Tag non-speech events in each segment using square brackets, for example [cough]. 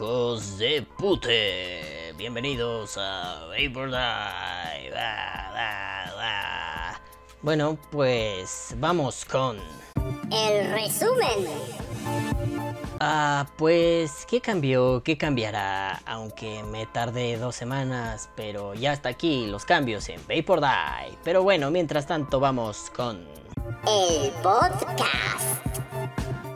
Hijos de pute. Bienvenidos a Vapor Die. Va, va, va. Bueno, pues vamos con. El resumen. Ah, pues, ¿qué cambió? ¿Qué cambiará? Aunque me tardé dos semanas, pero ya está aquí los cambios en Vapor Die. Pero bueno, mientras tanto, vamos con. El podcast.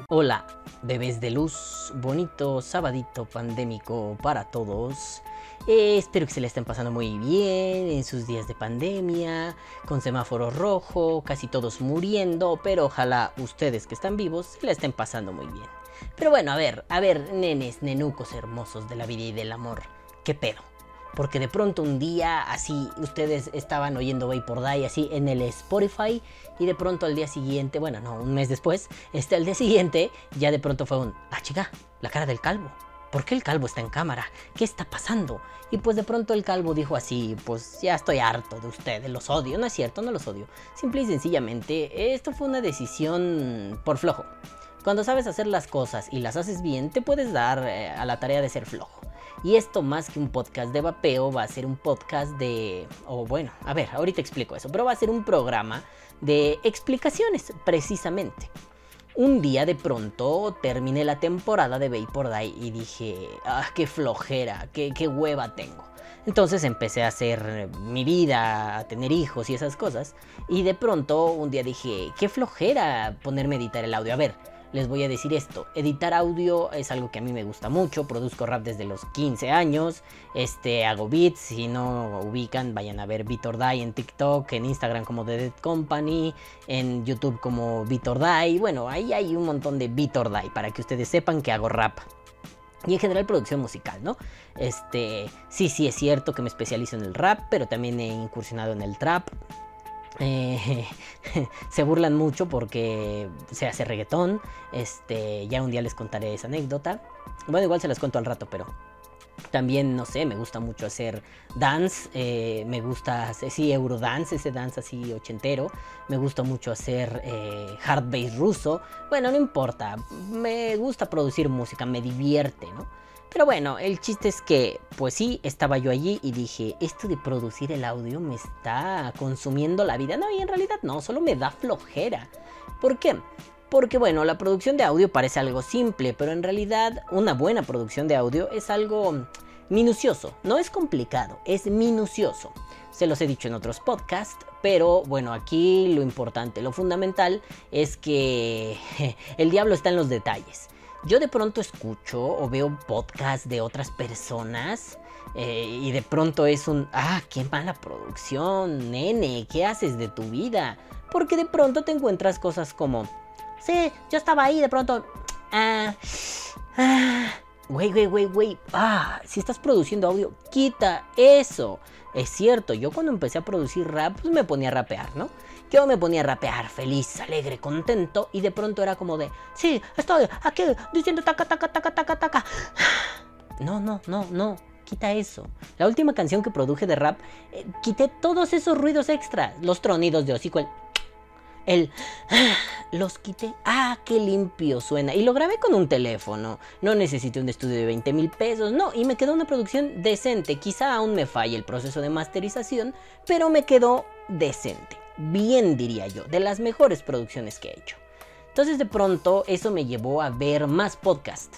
Hola, bebés de luz, bonito sabadito pandémico para todos. Eh, espero que se le estén pasando muy bien en sus días de pandemia, con semáforo rojo, casi todos muriendo, pero ojalá ustedes que están vivos se le estén pasando muy bien. Pero bueno, a ver, a ver, nenes, nenucos hermosos de la vida y del amor, ¿qué pedo? Porque de pronto un día así ustedes estaban oyendo Vapor Die así en el Spotify y de pronto al día siguiente, bueno, no, un mes después, este al día siguiente ya de pronto fue un, ah chica, la cara del calvo. ¿Por qué el calvo está en cámara? ¿Qué está pasando? Y pues de pronto el calvo dijo así, pues ya estoy harto de ustedes, los odio. No es cierto, no los odio. Simple y sencillamente, esto fue una decisión por flojo. Cuando sabes hacer las cosas y las haces bien, te puedes dar eh, a la tarea de ser flojo. Y esto más que un podcast de vapeo va a ser un podcast de... O bueno, a ver, ahorita explico eso, pero va a ser un programa de explicaciones precisamente. Un día de pronto terminé la temporada de Vapor Die y dije, ah, qué flojera, qué, qué hueva tengo. Entonces empecé a hacer mi vida, a tener hijos y esas cosas. Y de pronto un día dije, qué flojera ponerme a editar el audio. A ver, les voy a decir esto. Editar audio es algo que a mí me gusta mucho. Produzco rap desde los 15 años. Este, hago beats. Si no ubican, vayan a ver Vitor Die en TikTok, en Instagram como The Dead Company, en YouTube como Vitor Die. Bueno, ahí hay un montón de Vitor Die para que ustedes sepan que hago rap. Y en general producción musical, ¿no? Este, sí, sí es cierto que me especializo en el rap, pero también he incursionado en el trap. Eh, [laughs] se burlan mucho porque se hace reggaetón. Este, ya un día les contaré esa anécdota. Bueno, igual se las cuento al rato, pero también, no sé, me gusta mucho hacer dance. eh, me gusta, sí, Eurodance, ese dance así ochentero. Me gusta mucho hacer eh, hard bass ruso. Bueno, no importa. Me gusta producir música, me divierte, ¿no? Pero bueno, el chiste es que, pues sí, estaba yo allí y dije, esto de producir el audio me está consumiendo la vida. No, y en realidad no, solo me da flojera. ¿Por qué? Porque bueno, la producción de audio parece algo simple, pero en realidad una buena producción de audio es algo minucioso. No es complicado, es minucioso. Se los he dicho en otros podcasts, pero bueno, aquí lo importante, lo fundamental es que [laughs] el diablo está en los detalles. Yo de pronto escucho o veo podcasts de otras personas eh, y de pronto es un, ah, qué mala producción, nene, ¿qué haces de tu vida? Porque de pronto te encuentras cosas como, sí, yo estaba ahí, de pronto, ah, ah, güey, güey, güey, güey, ah, si estás produciendo audio, quita eso. Es cierto, yo cuando empecé a producir rap, pues me ponía a rapear, ¿no? Yo me ponía a rapear feliz, alegre, contento y de pronto era como de, sí, estoy aquí diciendo taca, taca, taca, taca, taca. [sighs] No, no, no, no, quita eso. La última canción que produje de rap, eh, quité todos esos ruidos extras, los tronidos de hocico. El... [tsk] [tsk] Los quité. Ah, qué limpio suena. Y lo grabé con un teléfono. No necesité un estudio de 20 mil pesos. No, y me quedó una producción decente. Quizá aún me falle el proceso de masterización, pero me quedó decente. Bien diría yo. De las mejores producciones que he hecho. Entonces de pronto eso me llevó a ver más podcast.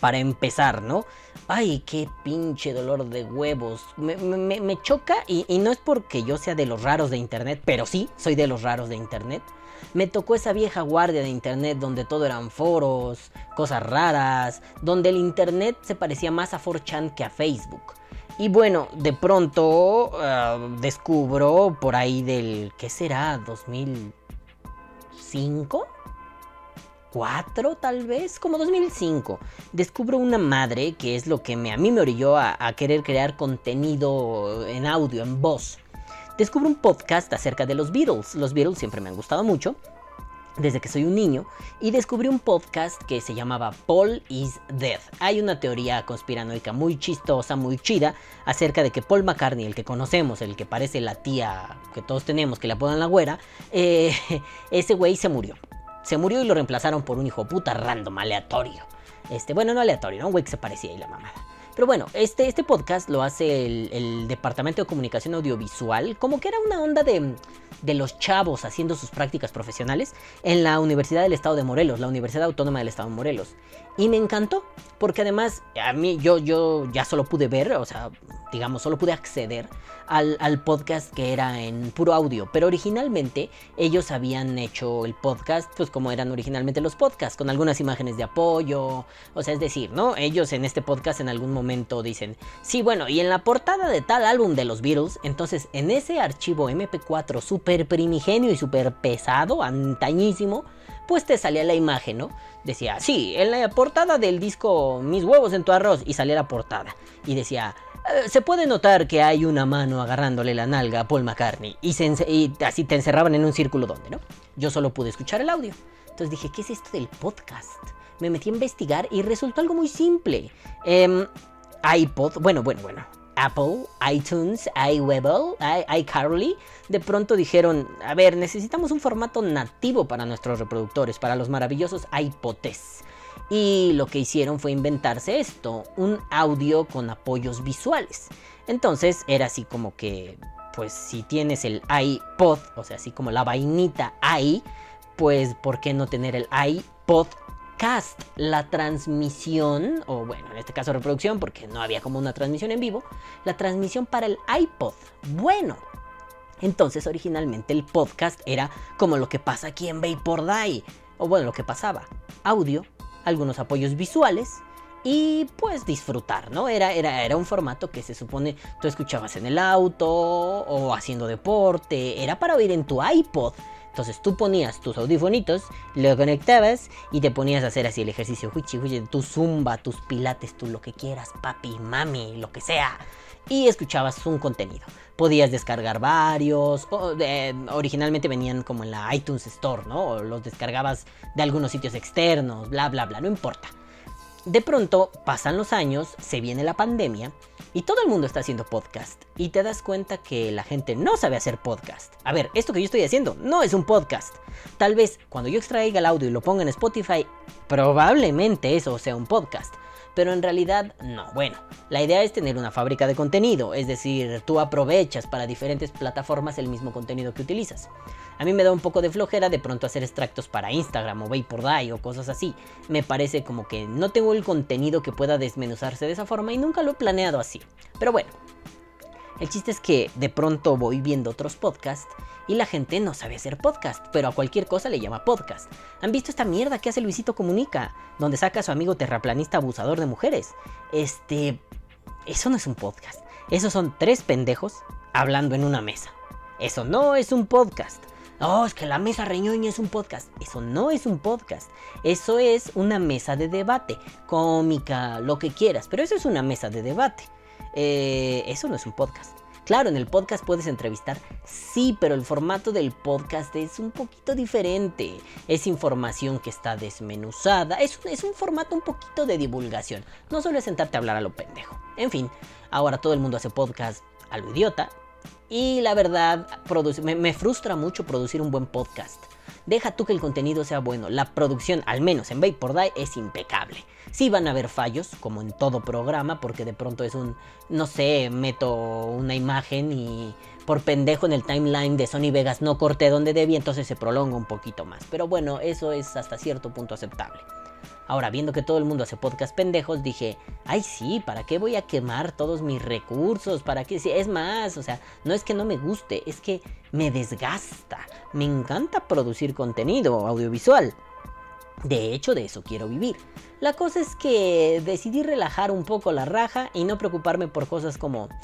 Para empezar, ¿no? Ay, qué pinche dolor de huevos. Me choca y, y no es porque yo sea de los raros de internet, pero sí, soy de los raros de internet. Me tocó esa vieja guardia de internet donde todo eran foros, cosas raras, donde el internet se parecía más a 4chan que a Facebook. Y bueno, de pronto ah, descubro por ahí del, ¿qué será? ¿2005? 4 tal vez, como 2005, descubro una madre que es lo que me, a mí me orilló a, a querer crear contenido en audio, en voz. Descubro un podcast acerca de los Beatles. Los Beatles siempre me han gustado mucho desde que soy un niño y descubrí un podcast que se llamaba Paul is Dead. Hay una teoría conspiranoica muy chistosa, muy chida acerca de que Paul McCartney, el que conocemos, el que parece la tía que todos tenemos, que le apodan la güera, eh, [laughs] ese güey se murió. Se murió y lo reemplazaron por un hijo puta random, aleatorio. Este, bueno, no aleatorio, ¿no? Un güey que se parecía y la mamada. Pero bueno, este, este podcast lo hace el, Departamento de Comunicación Audiovisual, como que era una onda de, de, los chavos haciendo sus prácticas profesionales en la Universidad del Estado de Morelos, la Universidad Autónoma del Estado de Morelos. Y me encantó, porque además a mí yo, yo ya solo pude ver, o sea, digamos, solo pude acceder al, podcast que era en puro audio. Pero originalmente ellos habían hecho el podcast, pues como eran originalmente los podcasts, con algunas imágenes de apoyo. O sea, es decir, ¿no? Ellos en este podcast en algún momento dicen, sí, bueno, y en la portada de tal álbum de los Beatles, entonces en ese archivo MP4 súper primigenio y súper pesado, antañísimo, pues te salía la imagen, ¿no? Decía, sí, en la portada del disco Mis huevos en tu arroz, y salía la portada. Y decía, eh, se puede notar que hay una mano agarrándole la nalga a Paul McCartney. Y, así te encerraban en un círculo donde, ¿no? Yo solo pude escuchar el audio. Entonces dije, ¿qué es esto del podcast? Me metí a investigar y resultó algo muy simple. Eh, iPod, bueno, bueno, bueno. Apple, iTunes, iWebel, iCarly, de pronto dijeron, a ver, necesitamos un formato nativo para nuestros reproductores, para los maravillosos iPods. Y lo que hicieron fue inventarse esto, un audio con apoyos visuales. Entonces era así como que, pues si tienes el iPod, o sea, así como la vainita i, pues ¿por qué no tener el La transmisión, o bueno, en este caso reproducción, porque no había como una transmisión en vivo, la transmisión para el iPod. Bueno, entonces originalmente el podcast era como lo que pasa aquí en Vapor Die, o bueno, lo que pasaba, audio algunos apoyos visuales y pues disfrutar, ¿no? Era, era, era un formato que se supone tú escuchabas en el auto o haciendo deporte, era para oír en tu iPod. Entonces tú ponías tus audifonitos, lo conectabas y te ponías a hacer así el ejercicio, huichi, huichi, tu zumba, tus pilates, tú lo que quieras, papi, mami, lo que sea. Y escuchabas un contenido. Podías descargar varios, originalmente venían como en la iTunes Store, ¿no? O los descargabas de algunos sitios externos, bla, bla, bla, no importa. De pronto pasan los años, se viene la pandemia y todo el mundo está haciendo podcast. Y te das cuenta que la gente no sabe hacer podcast. A ver, esto que yo estoy haciendo no es un podcast. Tal vez cuando yo extraiga el audio y lo ponga en Spotify, probablemente eso sea un podcast pero en realidad no. Bueno, la idea es tener una fábrica de contenido, es decir, tú aprovechas para diferentes plataformas el mismo contenido que utilizas. A mí me da un poco de flojera de pronto hacer extractos para Instagram o Vapor o cosas así. Me parece como que no tengo el contenido que pueda desmenuzarse de esa forma y nunca lo he planeado así. Pero bueno, el chiste es que de pronto voy viendo otros podcasts y la gente no sabe hacer podcast, pero a cualquier cosa le llama podcast. ¿Han visto esta mierda que hace Luisito Comunica? Donde saca a su amigo terraplanista abusador de mujeres. Este... Eso no es un podcast. Esos son tres pendejos hablando en una mesa. Eso no es un podcast. Oh, es que la mesa reñoña es un podcast. Eso no es un podcast. Eso es una mesa de debate. Cómica, lo que quieras. Pero eso es una mesa de debate. Eh, eso no es un podcast. Claro, en el podcast puedes entrevistar, sí, pero el formato del podcast es un poquito diferente. Es información que está desmenuzada, es, es un formato un poquito de divulgación. No solo es sentarte a hablar a lo pendejo. En fin, ahora todo el mundo hace podcast a lo idiota. Y la verdad, me, me frustra mucho producir un buen podcast. Deja tú que el contenido sea bueno, la producción, al menos en Vapor es impecable. Sí van a haber fallos, como en todo programa, porque de pronto es un, no sé, meto una imagen y por pendejo en el timeline de Sony Vegas no corté donde debía, entonces se prolonga un poquito más. Pero bueno, eso es hasta cierto punto aceptable. Ahora, viendo que todo el mundo hace podcast pendejos, dije, ay sí, ¿para qué voy a quemar todos mis recursos? ¿Para qué? es más, o sea, no es que no me guste, es que me desgasta. Me encanta producir contenido audiovisual. De hecho, de eso quiero vivir. La cosa es que decidí relajar un poco la raja y no preocuparme por cosas como... [sighs]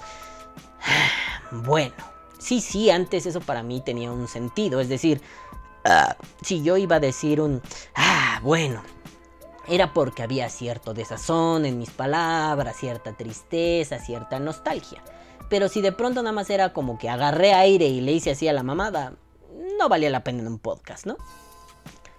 Bueno, sí, sí, antes eso para mí tenía un sentido. Es decir, ah, si yo iba a decir un... Ah, bueno, era porque había cierto desazón en mis palabras, cierta tristeza, cierta nostalgia. Pero si de pronto nada más era como que agarré aire y le hice así a la mamada, no valía la pena en un podcast, ¿no?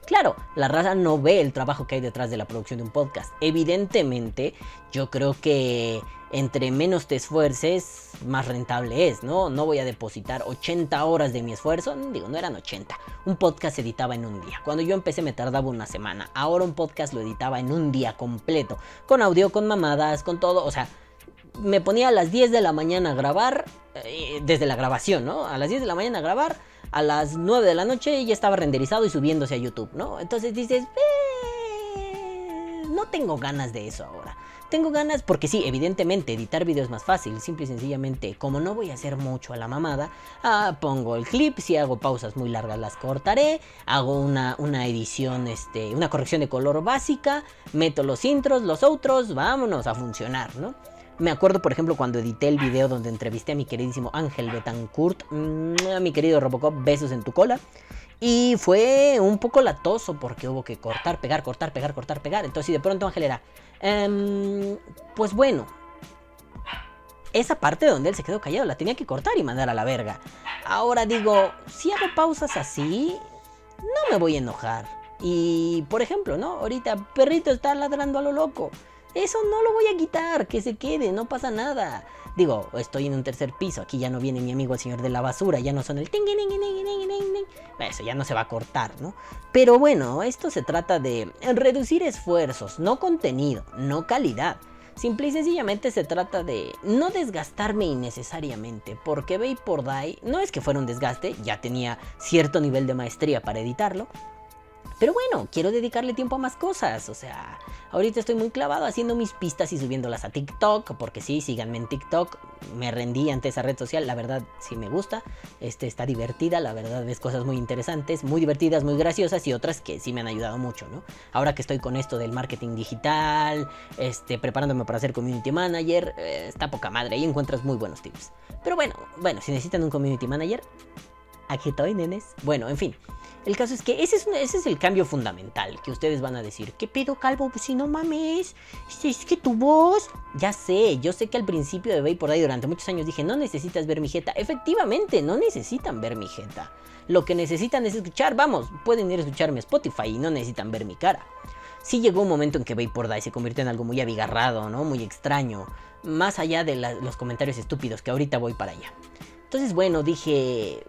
Claro, la raza no ve el trabajo que hay detrás de la producción de un podcast. Evidentemente, yo creo que entre menos te esfuerces, más rentable es, ¿no? No voy a depositar 80 horas de mi esfuerzo, digo, no eran 80. Un podcast se editaba en un día. Cuando yo empecé me tardaba una semana. Ahora un podcast lo editaba en un día completo, con audio, con mamadas, con todo, o sea, me ponía a las 10 de la mañana a grabar, eh, desde la grabación, ¿no? A las 10 de la mañana a grabar, a las 9 de la noche ya estaba renderizado y subiéndose a YouTube, ¿no? Entonces dices, no tengo ganas de eso ahora. Tengo ganas, porque sí, evidentemente editar videos es más fácil, simple y sencillamente, como no voy a hacer mucho a la mamada, ah, pongo el clip, si hago pausas muy largas las cortaré, hago una, una edición, este, una corrección de color básica, meto los intros, los outros, vámonos a funcionar, ¿no? Me acuerdo, por ejemplo, cuando edité el video donde entrevisté a mi queridísimo Ángel Betancourt, mm, a mi querido Robocop, besos en tu cola. Y fue un poco latoso porque hubo que cortar, pegar, cortar, pegar, cortar, pegar. Entonces, y de pronto Ángel era, em, pues bueno, esa parte donde él se quedó callado la tenía que cortar y mandar a la verga. Ahora digo, si hago pausas así, no me voy a enojar. Y, por ejemplo, ¿no? Ahorita perrito está ladrando a lo loco. Eso no lo voy a quitar, que se quede, no pasa nada. Digo, estoy en un tercer piso, aquí ya no viene mi amigo el señor de la basura, ya no son el ting Eso ya no se va a cortar, ¿no? Pero bueno, esto se trata de reducir esfuerzos, no contenido, no calidad. Simple y sencillamente se trata de no desgastarme innecesariamente, porque por Die no es que fuera un desgaste, ya tenía cierto nivel de maestría para editarlo, pero bueno, quiero dedicarle tiempo a más cosas. O sea, ahorita estoy muy clavado haciendo mis pistas y subiéndolas a TikTok. Porque sí, síganme en TikTok. Me rendí ante esa red social. La verdad, sí me gusta. Este está divertida. La verdad, ves cosas muy interesantes, muy divertidas, muy graciosas y otras que sí me han ayudado mucho, ¿no? Ahora que estoy con esto del marketing digital, este, preparándome para ser community manager, eh, está poca madre. Ahí encuentras muy buenos tips. Pero bueno, bueno, si necesitan un community manager, aquí estoy, nenes. Bueno, en fin. El caso es que ese es, el cambio fundamental que ustedes van a decir. ¿Qué pedo, Calvo? Pues si no mames. Es que tu voz. Ya sé, yo sé que al principio de por ahí durante muchos años dije, no necesitas ver mi jeta. Efectivamente, no necesitan ver mi jeta. Lo que necesitan es escuchar, vamos, pueden ir a escucharme a Spotify y no necesitan ver mi cara. Sí llegó un momento en que Day se convirtió en algo muy abigarrado, ¿no? Muy extraño. Más allá de los comentarios estúpidos que ahorita voy para allá. Entonces, bueno, dije,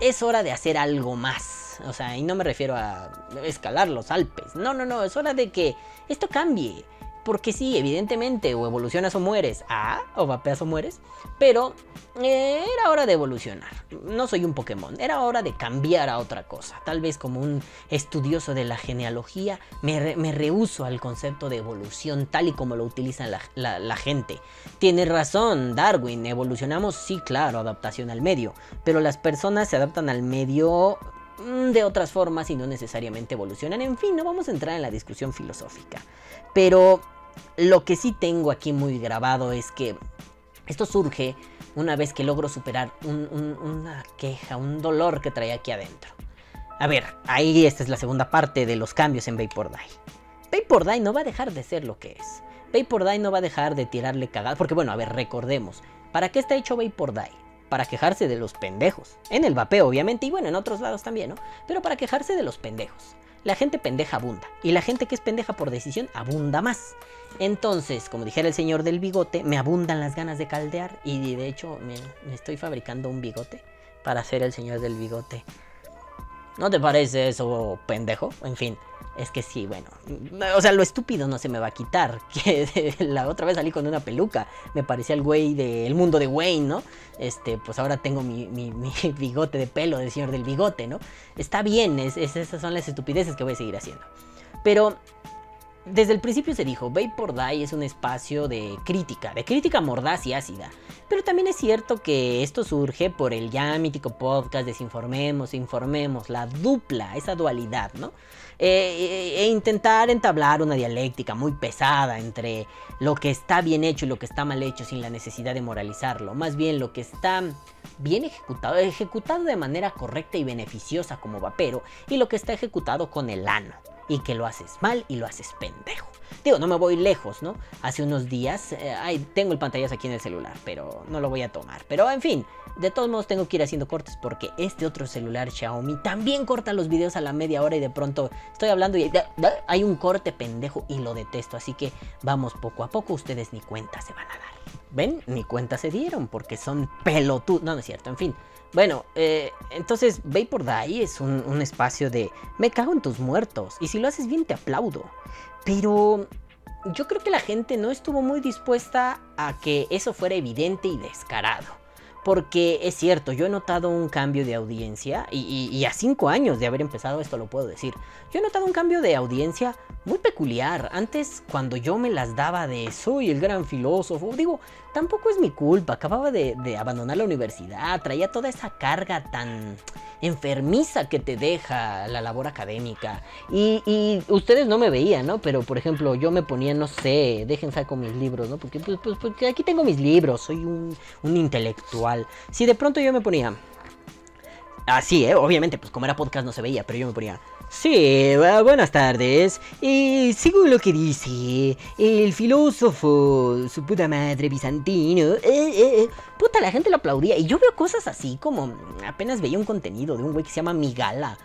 es hora de hacer algo más. O sea, y no me refiero a escalar los Alpes. No, no, no, es hora de que esto cambie. Porque sí, evidentemente, o evolucionas o mueres. Ah, o vapeas o mueres. Pero eh, era hora de evolucionar. No soy un Pokémon, era hora de cambiar a otra cosa. Tal vez como un estudioso de la genealogía, me, me rehuso al concepto de evolución tal y como lo utiliza la, la gente. Tiene razón, Darwin, evolucionamos, sí, claro, adaptación al medio. Pero las personas se adaptan al medio de otras formas y no necesariamente evolucionan. En fin, no vamos a entrar en la discusión filosófica. Pero lo que sí tengo aquí muy grabado es que esto surge una vez que logro superar una queja, un dolor que traía aquí adentro. A ver, ahí esta es la segunda parte de los cambios en Vapor Die. Vapor Die no va a dejar de ser lo que es. Vapor Die no va a dejar de tirarle cagada. Porque bueno, a ver, recordemos. ¿Para qué está hecho Vapor Die? Para quejarse de los pendejos. En el vapeo, obviamente, y bueno, en otros lados también, ¿no? Pero para quejarse de los pendejos. La gente pendeja abunda. Y la gente que es pendeja por decisión abunda más. Entonces, como dijera el señor del bigote, me abundan las ganas de caldear y de hecho me, estoy fabricando un bigote para ser el señor del bigote. ¿No te parece eso pendejo? En fin, es que sí, bueno. O sea, lo estúpido no se me va a quitar. [laughs] Que la otra vez salí con una peluca. Me parecía el güey del mundo de Wayne, ¿no? Este, pues ahora tengo [laughs] mi, bigote de pelo del señor del bigote, ¿no? Está bien, esas son las estupideces que voy a seguir haciendo. Pero desde el principio se dijo, Vapor Die es un espacio de crítica, de crítica mordaz y ácida. Pero también es cierto que esto surge por el ya mítico podcast Desinformemos, Informemos, la dupla, esa dualidad, ¿no? Eh, e intentar entablar una dialéctica muy pesada entre lo que está bien hecho y lo que está mal hecho sin la necesidad de moralizarlo. Más bien lo que está bien ejecutado, ejecutado de manera correcta y beneficiosa como vapero y lo que está ejecutado con el ano y que lo haces mal y lo haces pendejo. Digo, no me voy lejos, ¿no? Hace unos días, eh, tengo el pantallazo aquí en el celular, pero no lo voy a tomar. Pero en fin, de todos modos tengo que ir haciendo cortes porque este otro celular Xiaomi también corta los videos a la media hora y de pronto estoy hablando y hay un corte pendejo y lo detesto. Así que vamos poco a poco, ustedes ni cuenta se van a dar. ¿Ven? Ni cuenta se dieron porque son pelotudos. No, no es cierto, en fin. Bueno, eh, entonces por Die es un, un, espacio de me cago en tus muertos. Y si lo haces bien, te aplaudo. Pero yo creo que la gente no estuvo muy dispuesta a que eso fuera evidente y descarado. Porque es cierto, yo he notado un cambio de audiencia, y, a cinco años de haber empezado esto lo puedo decir, yo he notado un cambio de audiencia muy peculiar. Antes, cuando yo me las daba de soy el gran filósofo, digo, tampoco es mi culpa, acababa de, abandonar la universidad, traía toda esa carga tan enfermiza que te deja la labor académica. Y, ustedes no me veían, ¿no? Pero, por ejemplo, yo me ponía, no sé, dejen saco mis libros, ¿no? Porque, pues, pues, porque aquí tengo mis libros, soy un, un intelectual. Si de pronto yo me ponía... Así, ¿eh? Obviamente, pues como era podcast no se veía, pero yo me ponía... Sí, buenas tardes. Y según lo que dice el filósofo, su puta madre bizantino, eh, eh, eh, puta, la gente lo aplaudía. Y yo veo cosas así como apenas veía un contenido de un güey que se llama Migala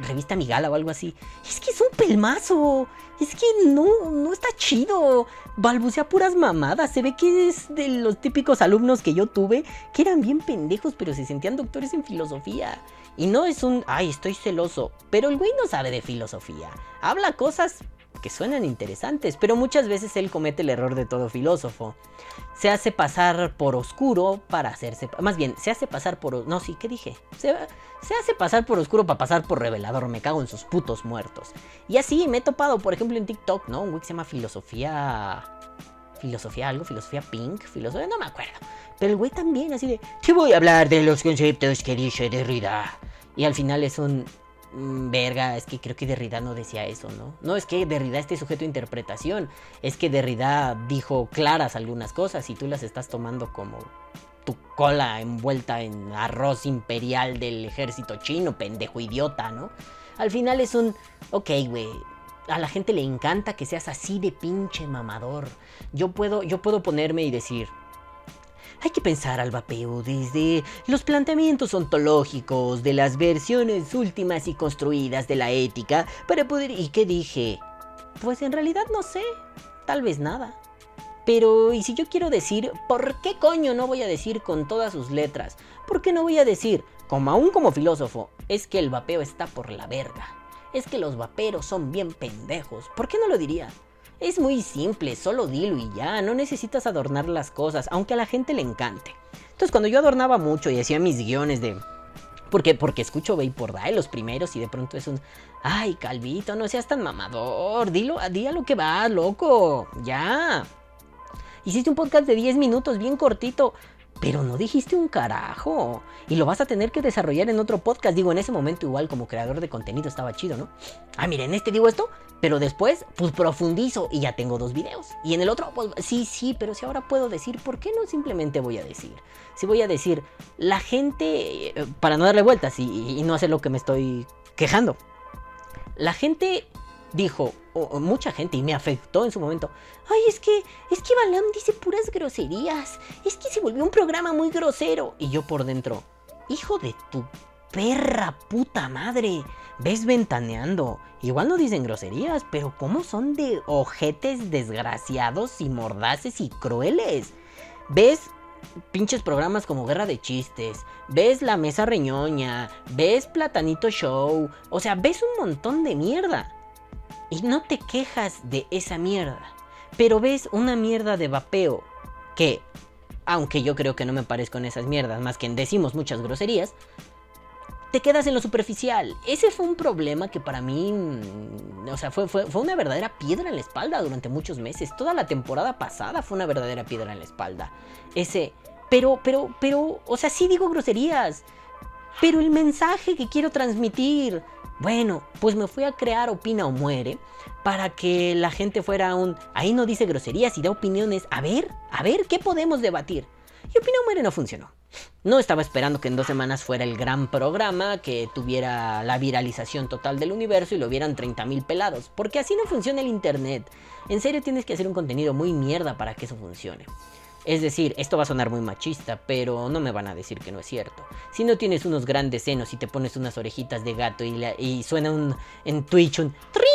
revista Migala o algo así. Es que es un pelmazo. Es que no, no está chido. Balbucea puras mamadas. Se ve que es de los típicos alumnos que yo tuve que eran bien pendejos, pero se sentían doctores en filosofía. Y no es un, ay, estoy celoso. Pero el güey no sabe de filosofía. Habla cosas que suenan interesantes, pero muchas veces él comete el error de todo filósofo. Se hace pasar por oscuro para hacerse... Más bien, se hace pasar por... No, sí, ¿qué dije? Se, hace pasar por oscuro para pasar por revelador. Me cago en sus putos muertos. Y así me he topado, por ejemplo, en TikTok, ¿no? Un güey que se llama Filosofía... Filosofía algo, filosofía pink, filosofía... No me acuerdo. Pero el güey también, así de... Te voy a hablar de los conceptos que dice Derrida. Y al final es un... Mm, verga, es que creo que Derrida no decía eso, ¿no? No es que Derrida esté sujeto a interpretación, es que Derrida dijo claras algunas cosas y tú las estás tomando como tu cola envuelta en arroz imperial del ejército chino, pendejo idiota, ¿no? Al final es un, ok, güey, a la gente le encanta que seas así de pinche mamador. Yo puedo, yo puedo ponerme y decir, hay que pensar al vapeo desde los planteamientos ontológicos de las versiones últimas y construidas de la ética para poder... ¿Y qué dije? Pues en realidad no sé, tal vez nada. Pero, ¿y si yo quiero decir, ¿por qué coño no voy a decir con todas sus letras? ¿Por qué no voy a decir, como aún como filósofo, es que el vapeo está por la verga? Es que los vaperos son bien pendejos. ¿Por qué no lo diría? Es muy simple, solo dilo y ya, no necesitas adornar las cosas, aunque a la gente le encante. Entonces cuando yo adornaba mucho y hacía mis guiones de... Porque, porque escucho por Day los primeros y de pronto es un... Ay, Calvito, no seas tan mamador, dilo, di a lo que va, loco, ya. Hiciste un podcast de 10 minutos, bien cortito pero no dijiste un carajo. Y lo vas a tener que desarrollar en otro podcast. Digo, en ese momento igual como creador de contenido estaba chido, ¿no? Ah, miren, este digo esto, pero después pues profundizo y ya tengo dos videos. Y en el otro, pues sí, sí, pero si ahora puedo decir, ¿por qué no simplemente voy a decir? Si voy a decir, la gente, eh, para no darle vueltas y, y no hacer lo que me estoy quejando. La gente dijo, mucha gente, y me afectó en su momento, ay, es que, es que Balam dice puras groserías, es que se volvió un programa muy grosero. Y yo por dentro, hijo de tu perra puta madre, ves ventaneando. Igual no dicen groserías, pero ¿cómo son de ojetes desgraciados y mordaces y crueles? ¿Ves pinches programas como Guerra de Chistes, ves La Mesa Reñoña, ves Platanito Show, o sea, ves un montón de mierda y no te quejas de esa mierda. Pero ves una mierda de vapeo que, aunque yo creo que no me parezco en esas mierdas, más que en decimos muchas groserías, te quedas en lo superficial. Ese fue un problema que para mí, mm, o sea, fue, fue, fue, una verdadera piedra en la espalda durante muchos meses. Toda la temporada pasada fue una verdadera piedra en la espalda. Ese, pero, pero, pero, o sea, sí digo groserías. Pero el mensaje que quiero transmitir, bueno, pues me fui a crear Opina o Muere para que la gente fuera un... Ahí no dice groserías y da opiniones. A ver, a ver, ¿qué podemos debatir? Y Opina o Muere no funcionó. No estaba esperando que en dos semanas fuera el gran programa, que tuviera la viralización total del universo y lo vieran 30.000 pelados. Porque así no funciona el Internet. En serio tienes que hacer un contenido muy mierda para que eso funcione. Es decir, esto va a sonar muy machista, pero no me van a decir que no es cierto. Si no tienes unos grandes senos y te pones unas orejitas de gato y, suena un, en Twitch un ¡Trin!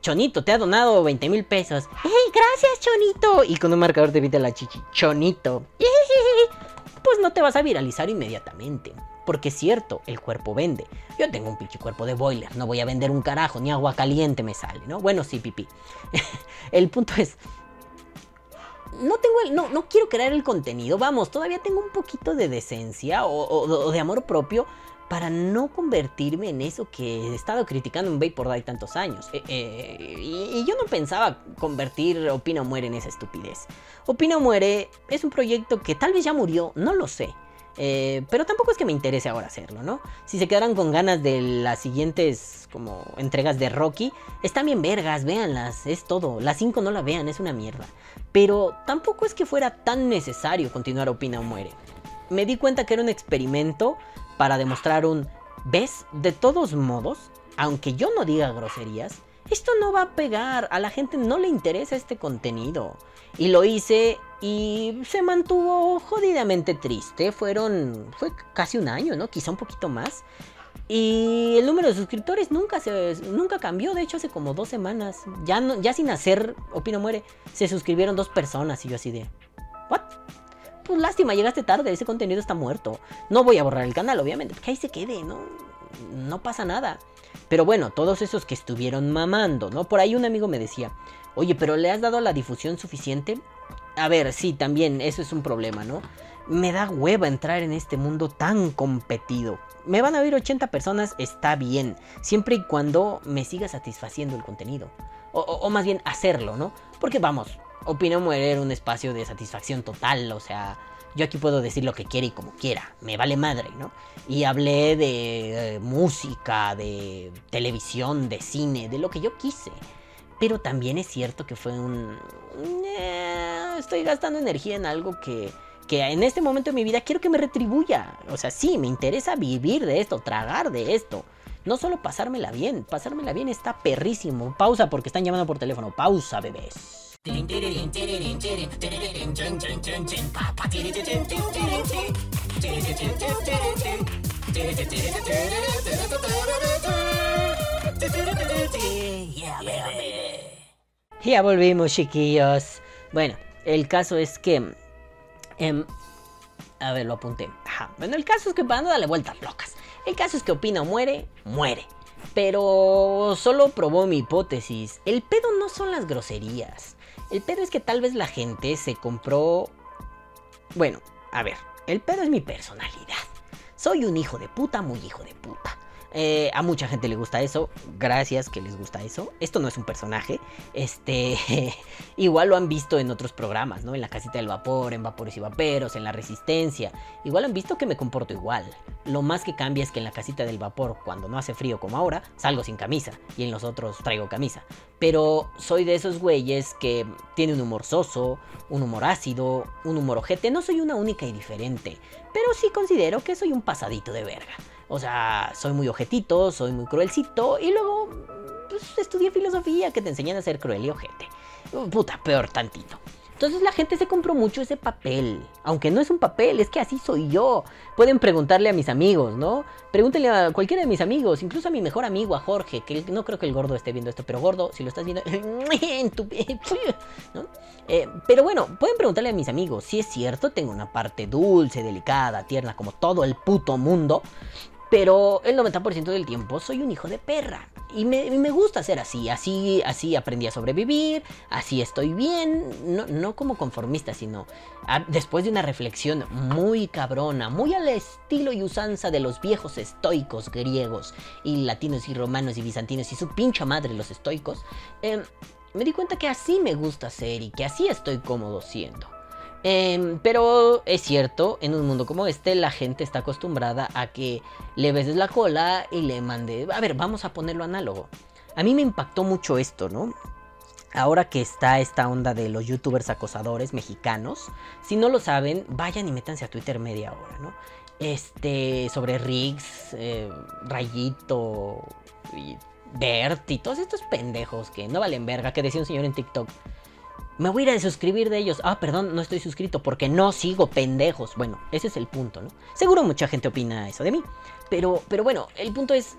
Chonito, te ha donado 20 mil pesos. [laughs] ¡Ey, gracias, Chonito! Y con un marcador te pide la chichi. Chonito. [laughs] Pues no te vas a viralizar inmediatamente. Porque es cierto, el cuerpo vende. Yo tengo un pinche cuerpo de boiler. No voy a vender un carajo, ni agua caliente me sale, ¿no? Bueno, sí, pipí. [laughs] el punto es, no tengo el, no, no quiero crear el contenido, vamos, todavía tengo un poquito de decencia o, de amor propio para no convertirme en eso que he estado criticando en Vaporwave tantos años. Eh, eh, y, yo no pensaba convertir Opina o Muere en esa estupidez. Opina o Muere es un proyecto que tal vez ya murió, no lo sé. Eh, pero tampoco es que me interese ahora hacerlo, ¿no? Si se quedaran con ganas de las siguientes como entregas de Rocky, están bien vergas, véanlas, es todo. Las 5 no la vean, es una mierda. Pero tampoco es que fuera tan necesario continuar Opina o Muere. Me di cuenta que era un experimento para demostrar un ¿ves? De todos modos, aunque yo no diga groserías, esto no va a pegar, a la gente no le interesa este contenido. Y lo hice y se mantuvo jodidamente triste. Fueron, fue casi un año, ¿no? Quizá un poquito más. Y el número de suscriptores nunca se nunca cambió, de hecho hace como dos semanas, ya no, ya sin hacer Opino muere, se suscribieron dos personas y yo así de ¿What? Pues lástima, llegaste tarde, ese contenido está muerto. No voy a borrar el canal, obviamente, porque ahí se quede, no no pasa nada. Pero bueno, todos esos que estuvieron mamando, ¿no? Por ahí un amigo me decía, "Oye, pero le has dado la difusión suficiente?" A ver, sí, también eso es un problema, ¿no? Me da hueva entrar en este mundo tan competido. Me van a oír 80 personas, está bien, siempre y cuando me siga satisfaciendo el contenido. O, más bien hacerlo, ¿no? Porque vamos, Opino Muere un espacio de satisfacción total, o sea, yo aquí puedo decir lo que quiera y como quiera, me vale madre, ¿no? Y hablé de eh, música, de televisión, de cine, de lo que yo quise. Pero también es cierto que fue un... Estoy gastando energía en algo que, que en este momento de mi vida quiero que me retribuya. O sea, sí, me interesa vivir de esto, tragar de esto. No solo pasármela bien, pasármela bien está perrísimo. Pausa porque están llamando por teléfono. Pausa, bebés. Ya volvimos, chiquillos. Bueno, el caso es que. Em, a ver, lo apunté. Bueno, el caso es que van a darle vueltas locas. El caso es que Opina muere, muere. Pero solo probó mi hipótesis. El pedo no son las groserías. El pedo es que tal vez la gente se compró... Bueno, a ver, el pedo es mi personalidad. Soy un hijo de puta, muy hijo de puta. Eh, a mucha gente le gusta eso. Gracias que les gusta eso. Esto no es un personaje. Este. [laughs] igual lo han visto en otros programas, ¿no? En la casita del vapor, en vapores y vaperos, en la resistencia. Igual han visto que me comporto igual. Lo más que cambia es que en la casita del vapor, cuando no hace frío como ahora, salgo sin camisa. Y en los otros traigo camisa. Pero soy de esos güeyes que tiene un humor soso, un humor ácido, un humor ojete. No soy una única y diferente. Pero sí considero que soy un pasadito de verga. O sea, soy muy objetito, soy muy cruelcito y luego pues, estudié filosofía que te enseñan a ser cruel y ojete. Puta, peor tantito. Entonces la gente se compró mucho ese papel. Aunque no es un papel, es que así soy yo. Pueden preguntarle a mis amigos, ¿no? Pregúntenle a cualquiera de mis amigos, incluso a mi mejor amigo, a Jorge, que no creo que el gordo esté viendo esto, pero gordo, si lo estás viendo, [laughs] ¿no? Eh, pero bueno, pueden preguntarle a mis amigos, si es cierto, tengo una parte dulce, delicada, tierna, como todo el puto mundo. Pero el 90% del tiempo soy un hijo de perra. Y me, gusta ser así. Así así aprendí a sobrevivir. Así estoy bien. No, como conformista, sino después de una reflexión muy cabrona. Muy al estilo y usanza de los viejos estoicos griegos. Y latinos y romanos y bizantinos. Y su pincha madre los estoicos. Em, me di cuenta que así me gusta ser. Y que así estoy cómodo siendo. Em, pero es cierto, en un mundo como este, la gente está acostumbrada a que le beses la cola y le mande. A ver, vamos a ponerlo análogo. A mí me impactó mucho esto, ¿no? ahora que está esta onda de los youtubers acosadores mexicanos, si no lo saben, vayan y métanse a Twitter media hora, ¿no? Este, sobre Riggs, eh, Rayito, Bert y todos estos pendejos que no valen verga, que decía un señor en TikTok. Me voy a ir a suscribir de ellos. Ah, perdón, no estoy suscrito porque no sigo pendejos. Bueno, ese es el punto, ¿no? Seguro mucha gente opina eso de mí. Pero, pero bueno, el punto es,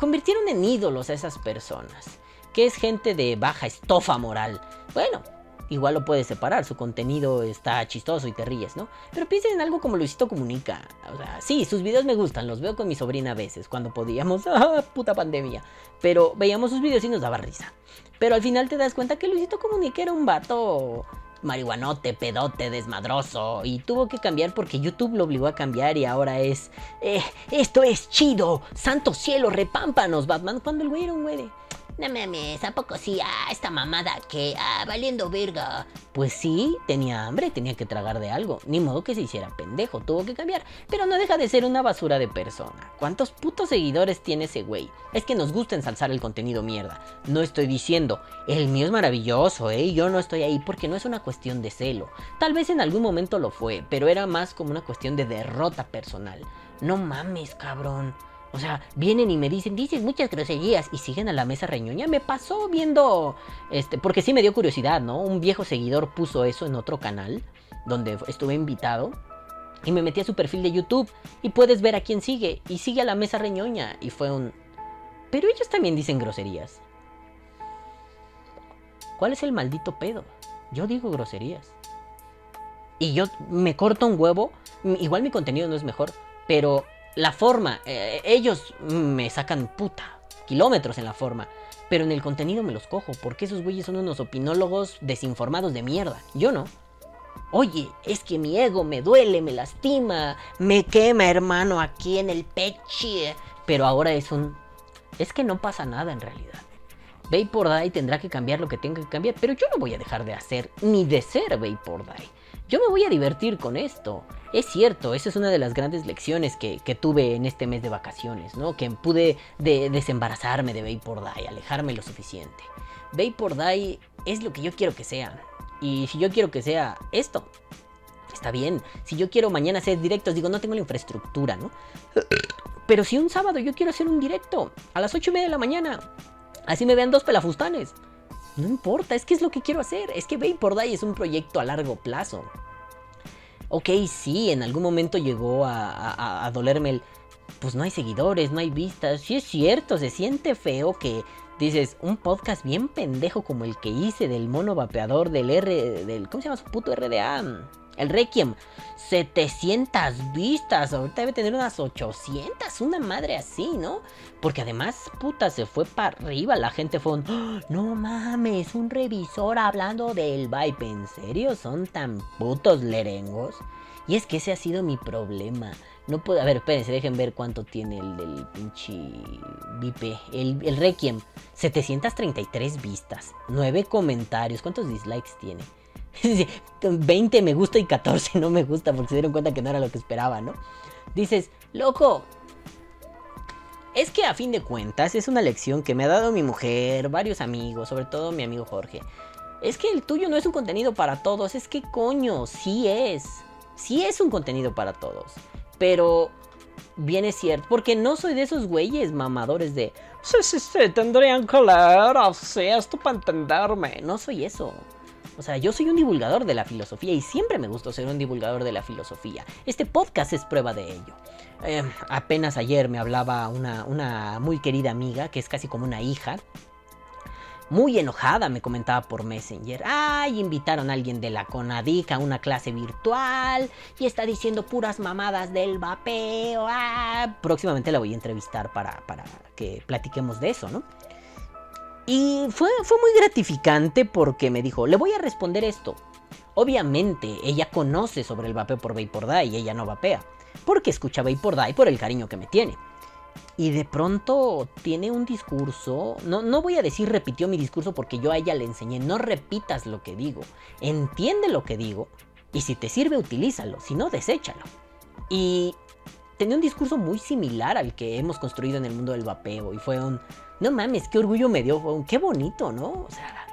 convirtieron en ídolos a esas personas que es gente de baja estofa moral. Bueno, igual lo puedes separar, su contenido está chistoso y te ríes, ¿no? Pero piensen en algo como Luisito Comunica. O sea, sí, sus videos me gustan, los veo con mi sobrina a veces, cuando podíamos, [laughs] ¡ah, puta pandemia! Pero veíamos sus videos y nos daba risa. Pero al final te das cuenta que Luisito Comunica era un vato marihuanote, pedote, desmadroso. Y tuvo que cambiar porque YouTube lo obligó a cambiar y ahora es... Eh, esto es chido. Santo cielo, repámpanos, Batman. Cuando el güey era un güey. No mames, ¿a poco sí? Ah, esta mamada que, ah, valiendo verga. Pues sí, tenía hambre, tenía que tragar de algo. Ni modo que se hiciera pendejo, tuvo que cambiar. Pero no deja de ser una basura de persona. ¿Cuántos putos seguidores tiene ese güey? Es que nos gusta ensalzar el contenido mierda. No estoy diciendo, el mío es maravilloso, ¿eh? Yo no estoy ahí porque no es una cuestión de celo. Tal vez en algún momento lo fue, pero era más como una cuestión de derrota personal. No mames, cabrón. O sea, vienen y me dicen, dices muchas groserías y siguen a la mesa reñoña. Me pasó viendo, este, porque sí me dio curiosidad, ¿no? Un viejo seguidor puso eso en otro canal donde estuve invitado. Y me metí a su perfil de YouTube y puedes ver a quién sigue. Y sigue a la mesa reñoña. Y fue un... Pero ellos también dicen groserías. ¿Cuál es el maldito pedo? Yo digo groserías. Y yo me corto un huevo. Igual mi contenido no es mejor. Pero la forma, eh, ellos me sacan puta, kilómetros en la forma, pero en el contenido me los cojo, porque esos güeyes son unos opinólogos desinformados de mierda, yo no. Oye, es que mi ego me duele, me lastima, me quema, hermano, aquí en el pecho. Pero ahora es un... Es que no pasa nada en realidad. Vapor Die tendrá que cambiar lo que tenga que cambiar, pero yo no voy a dejar de hacer ni de ser Vapor Die. Yo me voy a divertir con esto. Es cierto, esa es una de las grandes lecciones que, tuve en este mes de vacaciones, ¿no? Que pude desembarazarme de Vapor Die, alejarme lo suficiente. Vapor Die es lo que yo quiero que sea. Y si yo quiero que sea esto, está bien. Si yo quiero mañana hacer directos, digo, no tengo la infraestructura, ¿no? Pero si un sábado yo quiero hacer un directo a las 8 y media de la mañana, así me vean dos pelafustanes. No importa, es que es lo que quiero hacer. Es que Vapor Die es un proyecto a largo plazo ok, sí, en algún momento llegó a, dolerme el, pues no hay seguidores, no hay vistas. Sí es cierto, se siente feo que dices, un podcast bien pendejo como el que hice del mono vapeador del R, del, ¿cómo se llama su puto RDA? El Requiem, 700 vistas, ahorita debe tener unas 800, una madre así, ¿no? Porque además, puta, se fue para arriba, la gente fue un, ¡Ah! no mames, un revisor hablando del Vipe, ¿en serio? ¿Son tan putos lerengos? Y es que ese ha sido mi problema. No puedo, a ver, espérense, dejen ver cuánto tiene el del pinche Vipe, el, el Requiem, 733 vistas, 9 comentarios, ¿cuántos dislikes tiene? 20 me gusta y 14 no me gusta porque se dieron cuenta que no era lo que esperaba, ¿no? Dices, loco, es que a fin de cuentas es una lección que me ha dado mi mujer, varios amigos, sobre todo mi amigo Jorge. Es que el tuyo no es un contenido para todos, es que coño, sí es. Sí es un contenido para todos. Pero bien es cierto, porque no soy de esos güeyes mamadores de... Sí, sí, sí, tendrían que leer así esto para entenderme. No soy eso. O sea, yo soy un divulgador de la filosofía y siempre me gustó ser un divulgador de la filosofía. Este podcast es prueba de ello. Em, apenas ayer me hablaba una, una muy querida amiga, que es casi como una hija, muy enojada me comentaba por Messenger. Ay, invitaron a alguien de la Conadic a una clase virtual y está diciendo puras mamadas del vapeo. Ah, próximamente la voy a entrevistar para, para que platiquemos de eso, ¿no? Y fue, fue muy gratificante porque me dijo, le voy a responder esto. Obviamente, ella conoce sobre el vapeo por Vapor Die y ella no vapea, porque escucha Vapor Die por el cariño que me tiene. Y de pronto tiene un discurso, no, no voy a decir repitió mi discurso porque yo a ella le enseñé, no repitas lo que digo, entiende lo que digo y si te sirve utilízalo, si no, deséchalo. Y tenía un discurso muy similar al que hemos construido en el mundo del vapeo y fue un, no mames, qué orgullo me dio, qué bonito, ¿no? O sea,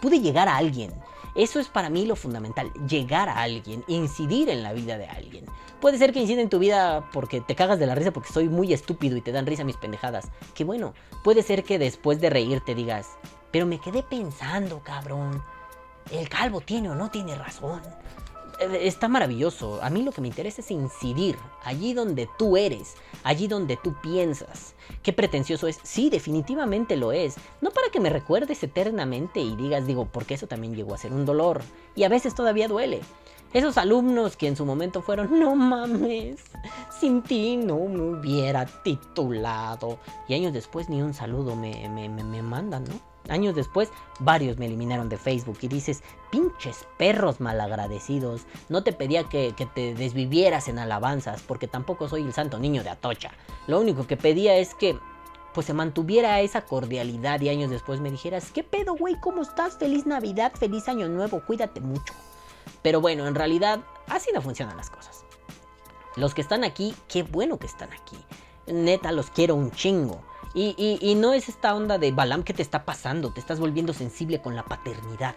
pude llegar a alguien. Eso es para mí lo fundamental, llegar a alguien, incidir en la vida de alguien. Puede ser que incida en tu vida porque te cagas de la risa porque soy muy estúpido y te dan risa mis pendejadas. Que bueno, puede ser que después de reírte digas, pero me quedé pensando, cabrón. ¿El calvo tiene o no tiene razón? Eh, está maravilloso. A mí lo que me interesa es incidir allí donde tú eres, allí donde tú piensas. Qué pretencioso es. Sí, definitivamente lo es. No para que me recuerdes eternamente y digas, digo, porque eso también llegó a ser un dolor. Y a veces todavía duele. Esos alumnos que en su momento fueron, no mames, sin ti no me hubiera titulado. Y años después ni un saludo me, me, me mandan, ¿no? Años después, varios me eliminaron de Facebook y dices, pinches perros malagradecidos, no te pedía que, te desvivieras en alabanzas, porque tampoco soy el santo niño de Atocha. Lo único que pedía es que pues se mantuviera esa cordialidad y años después me dijeras, ¿qué pedo, güey? ¿Cómo estás? Feliz Navidad, feliz Año Nuevo, cuídate mucho. Pero bueno, en realidad así no funcionan las cosas. Los que están aquí, qué bueno que están aquí. Neta, los quiero un chingo. Y, no es esta onda de Balam que te está pasando, te estás volviendo sensible con la paternidad.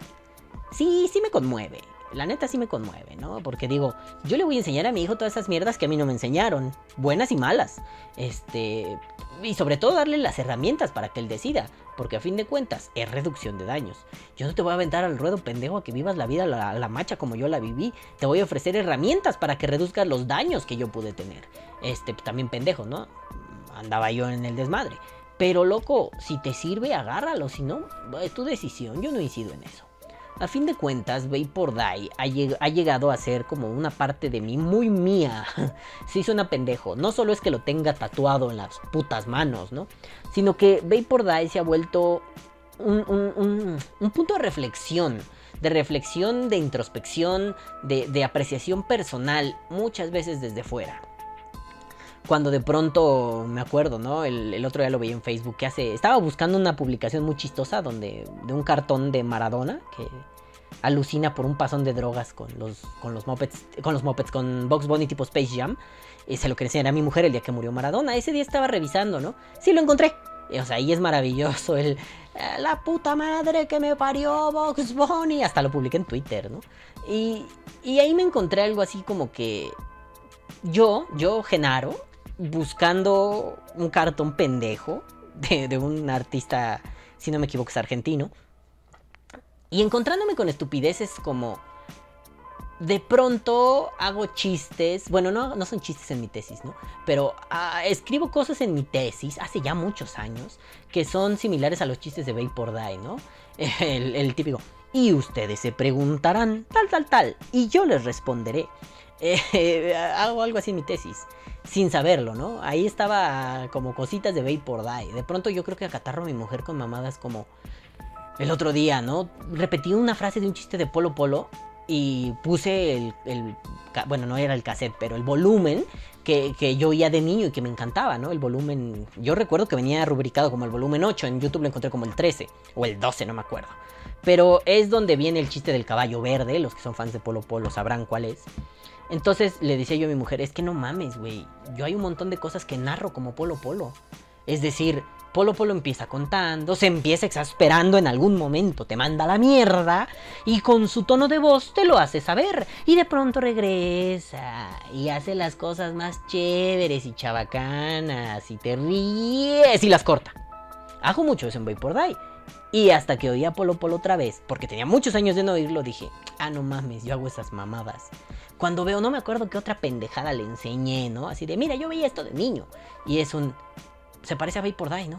Sí, sí me conmueve. La neta sí me conmueve, ¿no? Porque digo, yo le voy a enseñar a mi hijo todas esas mierdas que a mí no me enseñaron, buenas y malas. Este, y sobre todo darle las herramientas para que él decida, porque a fin de cuentas es reducción de daños. Yo no te voy a aventar al ruedo pendejo a que vivas la vida la, la, macha como yo la viví. Te voy a ofrecer herramientas para que reduzcas los daños que yo pude tener. Este, también pendejo, ¿no? Andaba yo en el desmadre. Pero loco, si te sirve, agárralo. Si no, es tu decisión. Yo no incido en eso. A fin de cuentas, Vapor Die ha, ha llegado a ser como una parte de mí muy mía. [laughs] Hizo una pendejo. No solo es que lo tenga tatuado en las putas manos, ¿no? Sino que Vapor Die se ha vuelto un, punto de reflexión. De reflexión, de introspección, de apreciación personal, muchas veces desde fuera cuando de pronto me acuerdo, ¿no? El, otro día lo veía en Facebook que hace. Estaba buscando una publicación muy chistosa donde. de un cartón de Maradona que alucina por un pasón de drogas con los, con los mopeds. Con los mopeds, con Box Bunny tipo Space Jam. Se lo quería enseñar a mi mujer el día que murió Maradona. Ese día estaba revisando, ¿no? Sí, lo encontré. O sea, ahí es maravilloso el. Eh, la puta madre que me parió Box Bunny. Hasta lo publiqué en Twitter, ¿no? Y, y ahí me encontré algo así como que. Yo, yo, Genaro, buscando un cartón pendejo de, un artista, si no me equivoco, es argentino. Y encontrándome con estupideces como... De pronto hago chistes, bueno, no, no son chistes en mi tesis, ¿no? Pero ah, escribo cosas en mi tesis hace ya muchos años que son similares a los chistes de Vapor Die, ¿no? [laughs] El, típico, y ustedes se preguntarán tal, tal, tal, y yo les responderé. [laughs] Eh, hago algo así en mi tesis, sin saberlo, ¿no? Ahí estaba como cositas de Vapor Die. De pronto yo creo que acatarro a mi mujer con mamadas como el otro día, ¿no? Repetí una frase de un chiste de Polo Polo y puse el, bueno, no era el cassette, pero el volumen que, que, yo oía de niño y que me encantaba, ¿no? El volumen, yo recuerdo que venía rubricado como el volumen 8, en YouTube lo encontré como el 13 o el 12, no me acuerdo. Pero es donde viene el chiste del caballo verde, los que son fans de Polo Polo sabrán cuál es. Entonces le decía yo a mi mujer, es que no mames, güey. Yo hay un montón de cosas que narro como Polo Polo. Es decir, Polo Polo empieza contando, se empieza exasperando en algún momento, te manda la mierda y con su tono de voz te lo hace saber. Y de pronto regresa y hace las cosas más chéveres y chabacanas y te ríes y las corta. Hago mucho eso en Boy por Die. Y hasta que oí a Polo Polo otra vez, porque tenía muchos años de no oírlo, dije, ah, no mames, yo hago esas mamadas. Cuando veo, no me acuerdo qué otra pendejada le enseñé, ¿no? Así de, mira, yo veía esto de niño. Y es un, se parece a Vapor Die, ¿no?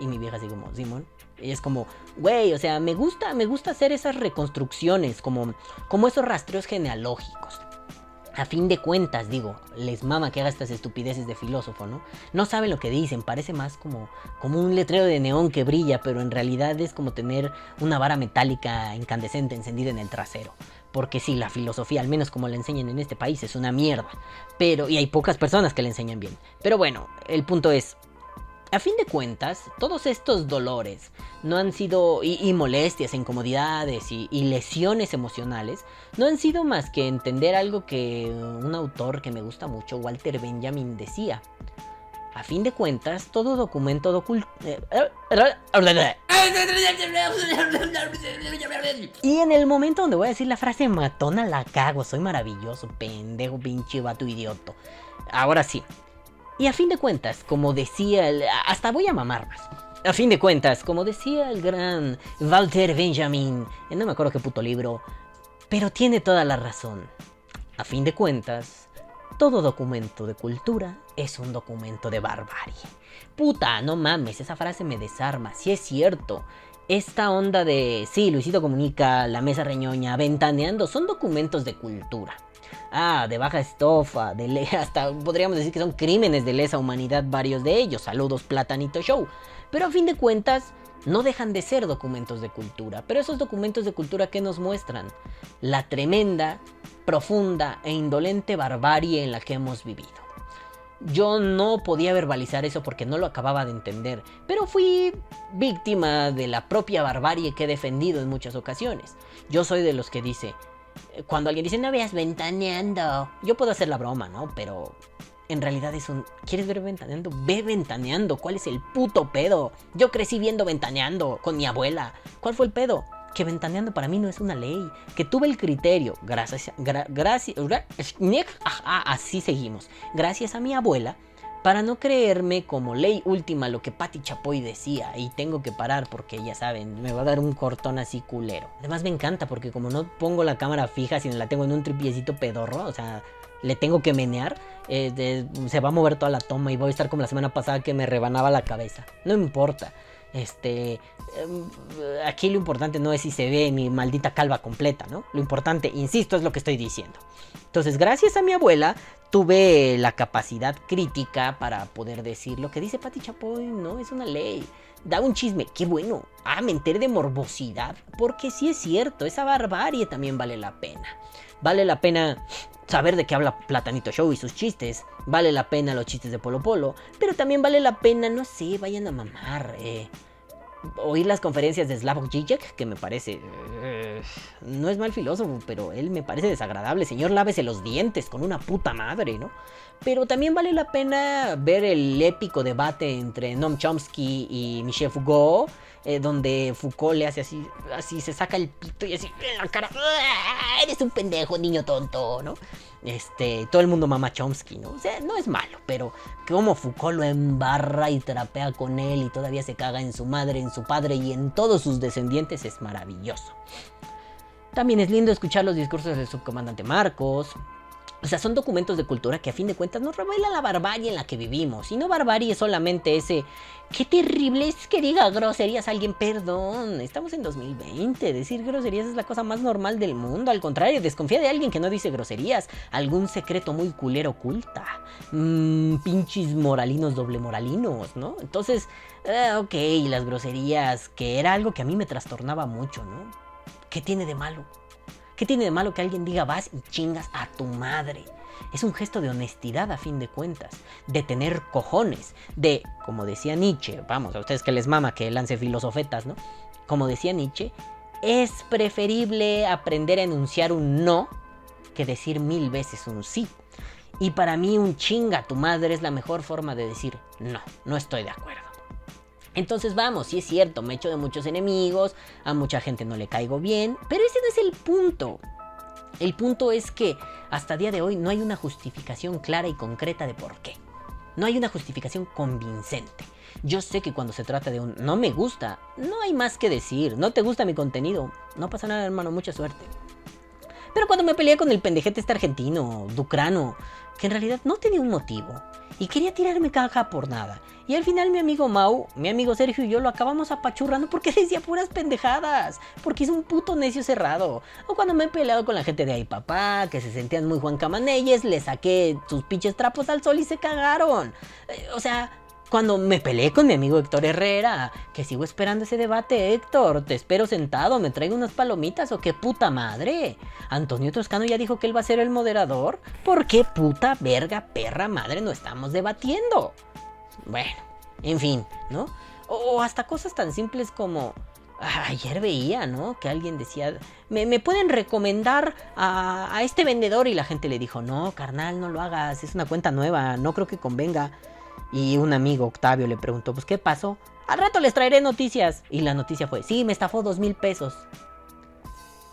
Y mi vieja así como, Simón. Y es como, güey, o sea, me gusta, me gusta hacer esas reconstrucciones, como, como esos rastreos genealógicos a fin de cuentas, digo, les mama que haga estas estupideces de filósofo, ¿no? No saben lo que dicen, parece más como, como un letrero de neón que brilla, pero en realidad es como tener una vara metálica incandescente encendida en el trasero. Porque sí, la filosofía, al menos como la enseñan en este país, es una mierda. Pero, y hay pocas personas que la enseñan bien. Pero bueno, el punto es, a fin de cuentas, todos estos dolores no han sido, y, molestias, incomodidades y, y, lesiones emocionales, no han sido más que entender algo que un autor que me gusta mucho, Walter Benjamin, decía. A fin de cuentas, todo documento. Eh, Y en el momento donde voy a decir la frase matona, la cago. Soy maravilloso, pendejo, pinche vato idioto. Ahora sí. Y a fin de cuentas, como decía el... Hasta voy a mamar más. A fin de cuentas, como decía el gran Walter Benjamin, no me acuerdo qué puto libro, pero tiene toda la razón. A fin de cuentas, todo documento de cultura es un documento de barbarie. Puta, no mames, esa frase me desarma, si es cierto. Esta onda de, sí, Luisito Comunica, La Mesa Reñoña, Ventaneando, son documentos de cultura. Ah, de baja estofa, de [laughs] hasta podríamos decir que son crímenes de lesa humanidad varios de ellos. Saludos, Platanito Show. Pero a fin de cuentas, no dejan de ser documentos de cultura. Pero esos documentos de cultura que nos muestran la tremenda, profunda e indolente barbarie en la que hemos vivido. Yo no podía verbalizar eso porque no lo acababa de entender, pero fui víctima de la propia barbarie que he defendido en muchas ocasiones. Yo soy de los que dice, cuando alguien dice no veas ventaneando, yo puedo hacer la broma, ¿no? Pero en realidad es un. ¿Quieres ver ventaneando? Ve ventaneando. ¿Cuál es el puto pedo? Yo crecí viendo ventaneando con mi abuela. ¿Cuál fue el pedo? Que ventaneando para mí no es una ley. Que tuve el criterio. Gracias. gracias. así seguimos. Gracias a mi abuela. Para no creerme como ley última lo que Patti Chapoy decía. Y tengo que parar porque ya saben, me va a dar un cortón así culero. Además me encanta porque como no pongo la cámara fija, sino la tengo en un tripiecito pedorro. O sea, le tengo que menear, eh, se va a mover toda la toma y voy a estar como la semana pasada que me rebanaba la cabeza. No importa. Este, em, aquí lo importante no es si se ve mi maldita calva completa, ¿no? Lo importante, insisto, es lo que estoy diciendo. Entonces, gracias a mi abuela, tuve la capacidad crítica para poder decir lo que dice Pati Chapoy, no, es una ley. Da un chisme, qué bueno. Ah, me enteré de morbosidad, porque sí es cierto, esa barbarie también vale la pena. Vale la pena saber de qué habla Platanito Show y sus chistes. Vale la pena los chistes de Polo Polo. Pero también vale la pena, no sé, vayan a mamar. Eh, oír las conferencias de Slavoj Žižek, que me parece... Eh, no es mal filósofo, pero él me parece desagradable. Señor, lávese los dientes con una puta madre, ¿no? Pero también vale la pena ver el épico debate entre Noam Chomsky y Michel Foucault, eh, donde Foucault le hace así, así se saca el pito y así en la cara, eres un pendejo, niño tonto, ¿no? Este, todo el mundo mama Chomsky, ¿no? O sea, no es malo, pero como Foucault lo embarra y trapea con él y todavía se caga en su madre, en su padre y en todos sus descendientes es maravilloso. También es lindo escuchar los discursos del subcomandante Marcos, o sea, son documentos de cultura que a fin de cuentas nos revelan la barbarie en la que vivimos. Y no barbarie solamente ese... Qué terrible es que diga groserías a alguien, perdón. Estamos en 2020. Decir groserías es la cosa más normal del mundo. Al contrario, desconfía de alguien que no dice groserías. Algún secreto muy culero oculta. Mmm, pinches moralinos, doble moralinos, ¿no? Entonces, eh, ok, las groserías, que era algo que a mí me trastornaba mucho, ¿no? ¿Qué tiene de malo? ¿Qué tiene de malo que alguien diga vas y chingas a tu madre? Es un gesto de honestidad a fin de cuentas, de tener cojones, de, como decía Nietzsche, vamos, a ustedes que les mama que lance filosofetas, ¿no? Como decía Nietzsche, es preferible aprender a enunciar un no que decir mil veces un sí. Y para mí un chinga a tu madre es la mejor forma de decir no, no estoy de acuerdo. Entonces vamos, sí es cierto, me echo de muchos enemigos, a mucha gente no le caigo bien, pero ese no es el punto. El punto es que hasta día de hoy no hay una justificación clara y concreta de por qué. No hay una justificación convincente. Yo sé que cuando se trata de un no me gusta, no hay más que decir. No te gusta mi contenido. No pasa nada, hermano, mucha suerte. Pero cuando me peleé con el pendejete este argentino, Ducrano, que en realidad no tenía un motivo y quería tirarme caja por nada. Y al final mi amigo Mau, mi amigo Sergio y yo lo acabamos apachurrando porque [laughs] decía puras pendejadas, porque es un puto necio cerrado. O cuando me he peleado con la gente de ahí papá, que se sentían muy Juan Camaneyes, le saqué sus pinches trapos al sol y se cagaron. Eh, o sea, cuando me peleé con mi amigo Héctor Herrera, que sigo esperando ese debate, Héctor, te espero sentado, me traigo unas palomitas o qué puta madre. Antonio Toscano ya dijo que él va a ser el moderador. ¿Por qué puta verga perra madre no estamos debatiendo? Bueno, en fin, ¿no? O, hasta cosas tan simples como... ayer veía, ¿no? Que alguien decía, ¿me, pueden recomendar a, a, este vendedor? Y la gente le dijo, no, carnal, no lo hagas, es una cuenta nueva, no creo que convenga. Y un amigo, Octavio, le preguntó, pues, ¿qué pasó? Al rato les traeré noticias. Y la noticia fue, sí, me estafó dos mil pesos.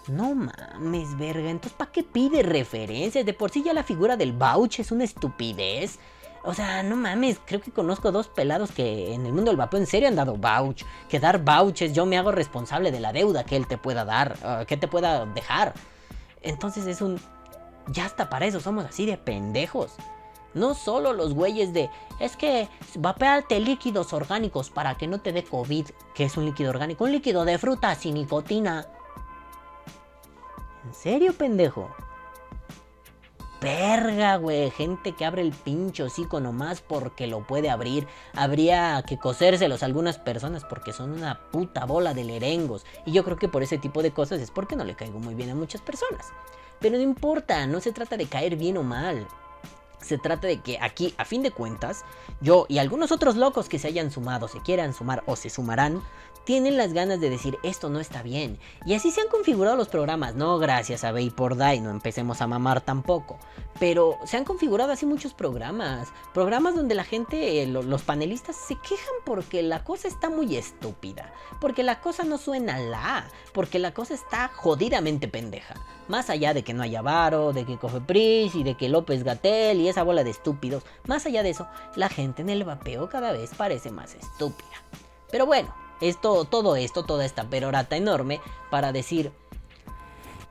No mames, verga. Entonces, ¿para qué pide referencias? De por sí ya la figura del vouch es una estupidez. O sea, no mames, creo que conozco dos pelados que en el mundo del vapeo en serio han dado vouch. Que dar vouches, yo me hago responsable de la deuda que él te pueda dar, que te pueda dejar. Entonces es un... Ya hasta para eso somos así de pendejos. No solo los güeyes de, es que vapearte líquidos orgánicos para que no te dé COVID, que es un líquido orgánico, un líquido de fruta sin nicotina. ¿En serio, pendejo? Verga, güey. Gente que abre el pincho hocico nomás porque lo puede abrir. Habría que cosérselos a algunas personas porque son una puta bola de lerengos. Y yo creo que por ese tipo de cosas es porque no le caigo muy bien a muchas personas. Pero no importa, no se trata de caer bien o mal. Se trata de que aquí, a fin de cuentas, yo y algunos otros locos que se hayan sumado, se quieran sumar o se sumarán, tienen las ganas de decir esto no está bien. Y así se han configurado los programas, no gracias a Vapor Die, no empecemos a mamar tampoco. Pero se han configurado así muchos programas. Programas donde la gente, los panelistas se quejan porque la cosa está muy estúpida. Porque la cosa no suena la. Porque la cosa está jodidamente pendeja. Más allá de que no haya varo, de que Cofepris y de que López Gatel y esa bola de estúpidos. Más allá de eso, la gente en el vapeo cada vez parece más estúpida. Pero bueno, esto, todo esto, toda esta perorata enorme para decir,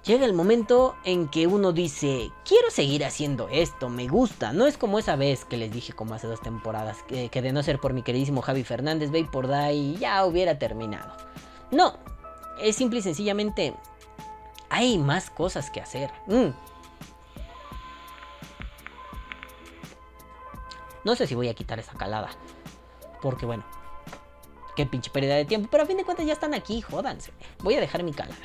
llega el momento en que uno dice, quiero seguir haciendo esto, me gusta. No es como esa vez que les dije como hace dos temporadas, que, de no ser por mi queridísimo Javi Fernández, ve por y ya hubiera terminado. No, es simple y sencillamente, hay más cosas que hacer. Mm. No sé si voy a quitar esa calada, porque bueno, qué pinche pérdida de tiempo. Pero a fin de cuentas ya están aquí, jódanse. Voy a dejar mi calada.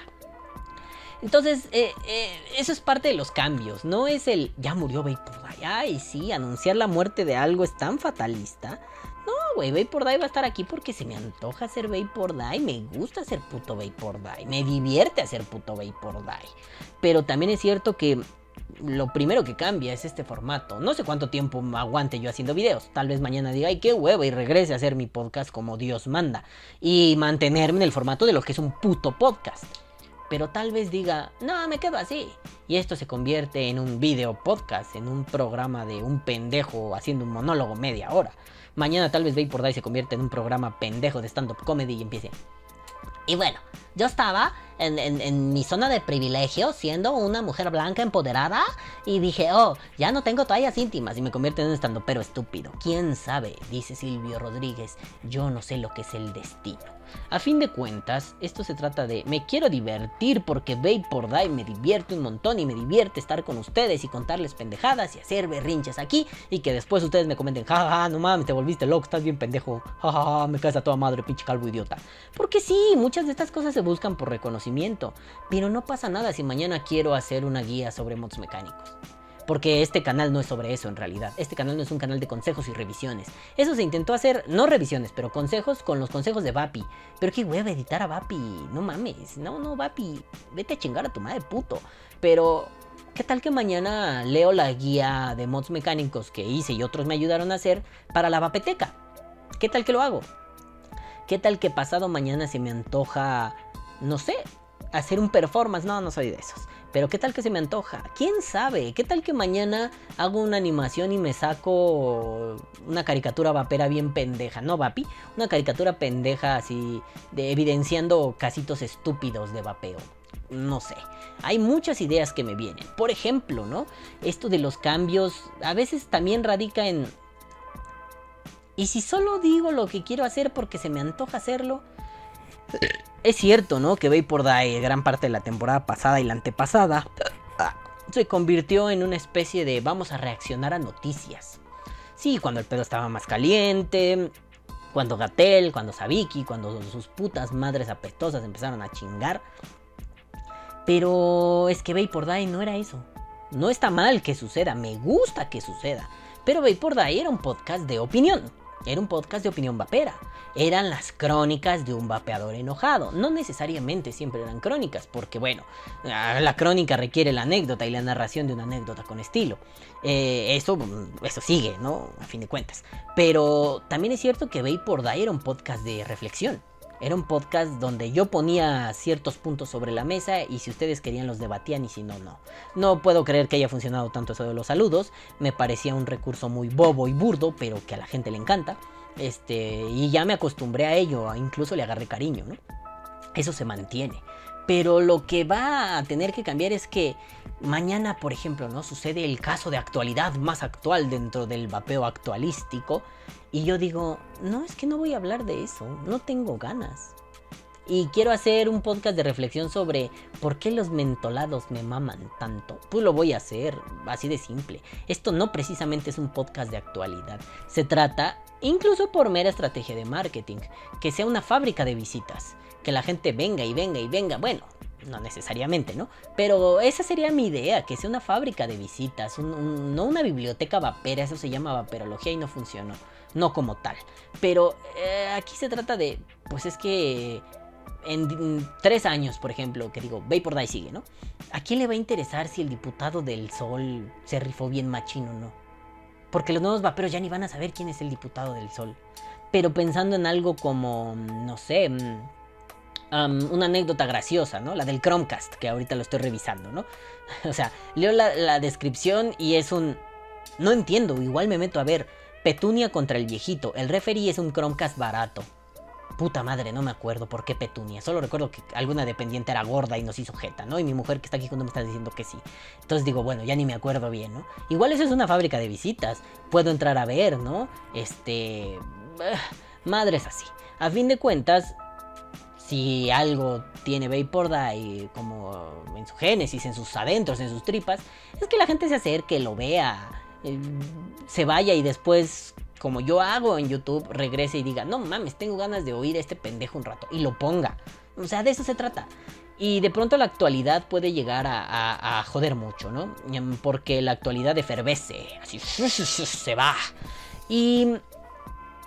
Entonces, eh, eh, eso es parte de los cambios. No es el ya murió Vaporday. Ay, sí, anunciar la muerte de algo es tan fatalista. No, güey, Vaporday va a estar aquí porque se me antoja hacer Vaporday. Me gusta hacer puto Vaporday. Me divierte hacer puto Vaporday. Pero también es cierto que lo primero que cambia es este formato. No sé cuánto tiempo aguante yo haciendo videos. Tal vez mañana diga, ay, qué huevo, y regrese a hacer mi podcast como Dios manda. Y mantenerme en el formato de lo que es un puto podcast. Pero tal vez diga, no, me quedo así. Y esto se convierte en un video podcast, en un programa de un pendejo haciendo un monólogo media hora. Mañana tal vez por y se convierte en un programa pendejo de stand-up comedy y empiece. Y bueno, yo estaba en, mi zona de privilegio siendo una mujer blanca empoderada y dije, oh, ya no tengo toallas íntimas y me convierte en un estando pero estúpido. ¿Quién sabe? Dice Silvio Rodríguez, yo no sé lo que es el destino. A fin de cuentas, esto se trata de me quiero divertir porque por Die me divierte un montón y me divierte estar con ustedes y contarles pendejadas y hacer berrinches aquí y que después ustedes me comenten, jajaja, no mames, te volviste loco, estás bien pendejo, jajaja, me caes a toda madre, pinche calvo idiota. Porque sí, muchas de estas cosas se buscan por reconocimiento, pero no pasa nada si mañana quiero hacer una guía sobre mods mecánicos. Porque este canal no es sobre eso en realidad. Este canal no es un canal de consejos y revisiones. Eso se intentó hacer, no revisiones, pero consejos con los consejos de Vapi. Pero qué hueva editar a Vapi. No mames. No, no, Vapi. Vete a chingar a tu madre puto. Pero, ¿qué tal que mañana leo la guía de mods mecánicos que hice y otros me ayudaron a hacer para la Vapeteca? ¿Qué tal que lo hago? ¿Qué tal que pasado mañana se me antoja, no sé, hacer un performance? No, no soy de esos. Pero ¿qué tal que se me antoja? ¿Quién sabe? ¿Qué tal que mañana hago una animación y me saco una caricatura vapera bien pendeja? No, vapi, una caricatura pendeja así, de evidenciando casitos estúpidos de vapeo. No sé, hay muchas ideas que me vienen. Por ejemplo, ¿no? Esto de los cambios a veces también radica en... ¿Y si solo digo lo que quiero hacer porque se me antoja hacerlo? Es cierto, ¿no? Que por Die, gran parte de la temporada pasada y la antepasada, se convirtió en una especie de vamos a reaccionar a noticias. Sí, cuando el pedo estaba más caliente, cuando Gatel, cuando Sabiki, cuando sus putas madres apestosas empezaron a chingar. Pero es que por Die no era eso. No está mal que suceda, me gusta que suceda. Pero por Die era un podcast de opinión. Era un podcast de opinión vapera. Eran las crónicas de un vapeador enojado. No necesariamente siempre eran crónicas, porque bueno, ah, la crónica requiere la anécdota y la narración de una anécdota con estilo. Eh, eso, eso sigue, ¿no? A fin de cuentas. Pero también es cierto que Vapor Day era un podcast de reflexión. Era un podcast donde yo ponía ciertos puntos sobre la mesa y si ustedes querían los debatían y si no, no. No puedo creer que haya funcionado tanto eso de los saludos. Me parecía un recurso muy bobo y burdo, pero que a la gente le encanta. Este, y ya me acostumbré a ello, incluso le agarré cariño. Eso se mantiene. Pero lo que va a tener que cambiar es que mañana, por ejemplo, ¿no? Sucede el caso de actualidad más actual dentro del vapeo actualístico. Y yo digo, no, es que no voy a hablar de eso, no tengo ganas. Y quiero hacer un podcast de reflexión sobre por qué los mentolados me maman tanto. Pues lo voy a hacer, así de simple. Esto no precisamente es un podcast de actualidad. Se trata, incluso por mera estrategia de marketing, que sea una fábrica de visitas que la gente venga y venga y venga. Bueno, no necesariamente, ¿no? Pero esa sería mi idea, que sea una fábrica de visitas, no una biblioteca vapera, eso se llama vaperología y no funcionó, no como tal. Pero eh, aquí se trata de, pues es que en, tres años, por ejemplo, que digo, Vapor Day sigue, ¿no? ¿A quién le va a interesar si el diputado del Sol se rifó bien machino o no? Porque los nuevos vaperos ya ni van a saber quién es el diputado del Sol. Pero pensando en algo como, no sé, una anécdota graciosa, ¿no? La del Chromecast, que ahorita lo estoy revisando, ¿no? [laughs] o sea, leo la, descripción y es un... No entiendo, igual me meto a ver. Petunia contra el viejito. El referee es un Chromecast barato. Puta madre, no me acuerdo por qué Petunia. Solo recuerdo que alguna dependiente era gorda y nos hizo jeta, ¿no? Y mi mujer que está aquí cuando me está diciendo que sí. Entonces digo, bueno, ya ni me acuerdo bien, ¿no? Igual eso es una fábrica de visitas. Puedo entrar a ver, ¿no? Este... madres así. A fin de cuentas, si algo tiene Vapor Day como en su génesis, en sus adentros, en sus tripas, es que la gente se acerque, lo vea, eh, se vaya y después, como yo hago en YouTube, regrese y diga, no mames, tengo ganas de oír a este pendejo un rato y lo ponga. O sea, de eso se trata. Y de pronto la actualidad puede llegar a, a joder mucho, ¿no? Porque la actualidad efervece, así [laughs] se va. Y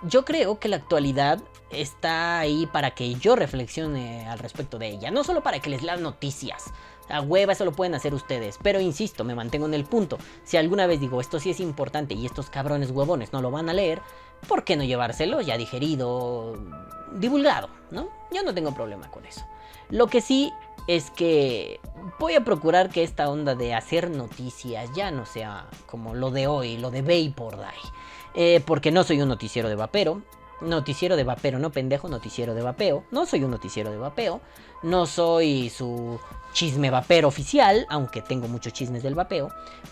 yo creo que la actualidad está ahí para que yo reflexione al respecto de ella, no solo para que les lea noticias. A hueva eso lo pueden hacer ustedes, pero insisto, me mantengo en el punto. Si alguna vez digo esto sí es importante y estos cabrones huevones no lo van a leer, ¿por qué no llevárselo ya digerido, divulgado, no? Yo no tengo problema con eso. Lo que sí es que voy a procurar que esta onda de hacer noticias ya no sea como lo de hoy, lo de Vapor Day. Eh, porque no soy un noticiero de vapero, noticiero de vapeo, no pendejo, noticiero de vapeo. No soy un noticiero de vapeo. No soy su chisme vapero oficial, aunque tengo muchos chismes del vapeo.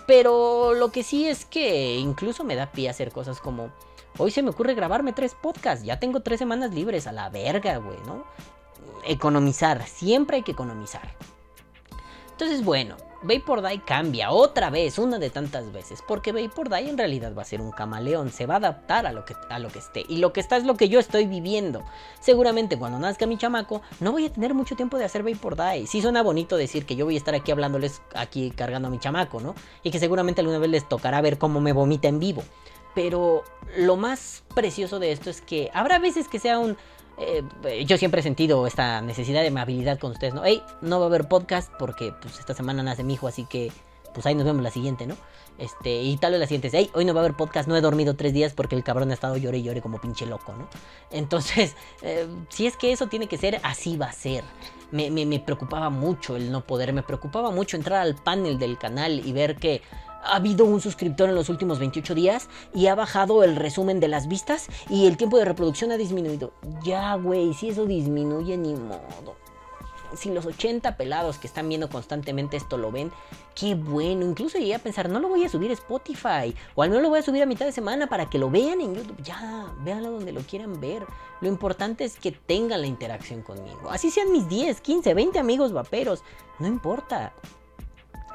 Pero lo que sí es que incluso me da pie a hacer cosas como... Hoy se me ocurre grabarme tres podcasts. Ya tengo tres semanas libres a la verga, güey, ¿no? Economizar. Siempre hay que economizar. Entonces, bueno, Vapor Day cambia otra vez, una de tantas veces, porque Vapor Day en realidad va a ser un camaleón, se va a adaptar a lo, que, a lo que esté. Y lo que está es lo que yo estoy viviendo. Seguramente cuando nazca mi chamaco, no voy a tener mucho tiempo de hacer Vapor Day. Sí suena bonito decir que yo voy a estar aquí hablándoles, aquí cargando a mi chamaco, ¿no? Y que seguramente alguna vez les tocará ver cómo me vomita en vivo. Pero lo más precioso de esto es que habrá veces que sea un eh, yo siempre he sentido esta necesidad de amabilidad con ustedes, ¿no? Hey, no va a haber podcast porque pues esta semana nace mi hijo, así que pues ahí nos vemos la siguiente, ¿no? Este, y tal vez la siguiente es, hey, hoy no va a haber podcast, no he dormido tres días porque el cabrón ha estado llore y llore como pinche loco, ¿no? Entonces, [laughs] eh, si es que eso tiene que ser, así va a ser. Me, me preocupaba mucho el no poder, me preocupaba mucho entrar al panel del canal y ver que ha habido un suscriptor en los últimos 28 días y ha bajado el resumen de las vistas y el tiempo de reproducción ha disminuido. Ya, güey, si eso disminuye, ni modo. Si los 80 pelados que están viendo constantemente esto lo ven, qué bueno. Incluso llegué a pensar, no lo voy a subir a Spotify. O al menos lo voy a subir a mitad de semana para que lo vean en YouTube. Ya, véanlo donde lo quieran ver. Lo importante es que tengan la interacción conmigo. Así sean mis 10, 15, 20 amigos vaperos. No importa.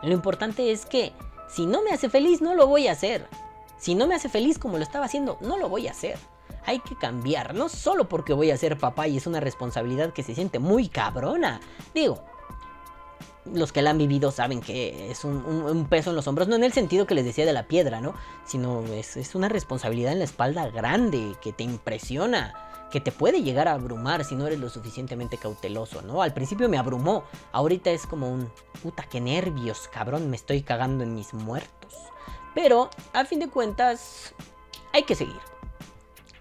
Lo importante es que si no me hace feliz, no lo voy a hacer. Si no me hace feliz como lo estaba haciendo, no lo voy a hacer. Hay que cambiar, no solo porque voy a ser papá y es una responsabilidad que se siente muy cabrona. Digo, los que la han vivido saben que es un, peso en los hombros, no en el sentido que les decía de la piedra, ¿no? Sino es, es una responsabilidad en la espalda grande que te impresiona, que te puede llegar a abrumar si no eres lo suficientemente cauteloso, ¿no? Al principio me abrumó, ahorita es como un, puta, qué nervios, cabrón, me estoy cagando en mis muertos. Pero, a fin de cuentas, hay que seguir.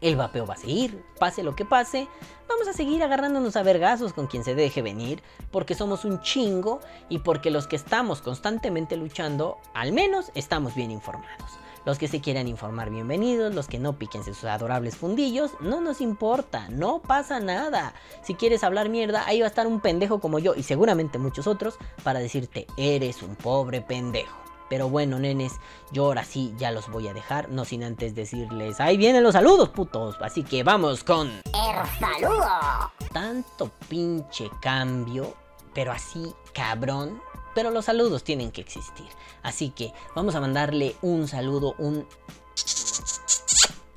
El vapeo va a seguir, pase lo que pase. Vamos a seguir agarrándonos a vergazos con quien se deje venir, porque somos un chingo y porque los que estamos constantemente luchando, al menos estamos bien informados. Los que se quieran informar, bienvenidos. Los que no píquense sus adorables fundillos, no nos importa, no pasa nada. Si quieres hablar mierda, ahí va a estar un pendejo como yo y seguramente muchos otros para decirte, eres un pobre pendejo. Pero bueno, nenes, yo ahora sí ya los voy a dejar, no sin antes decirles, ahí vienen los saludos, putos. Así que vamos con El saludo. tanto pinche cambio, pero así cabrón. Pero los saludos tienen que existir. Así que vamos a mandarle un saludo, un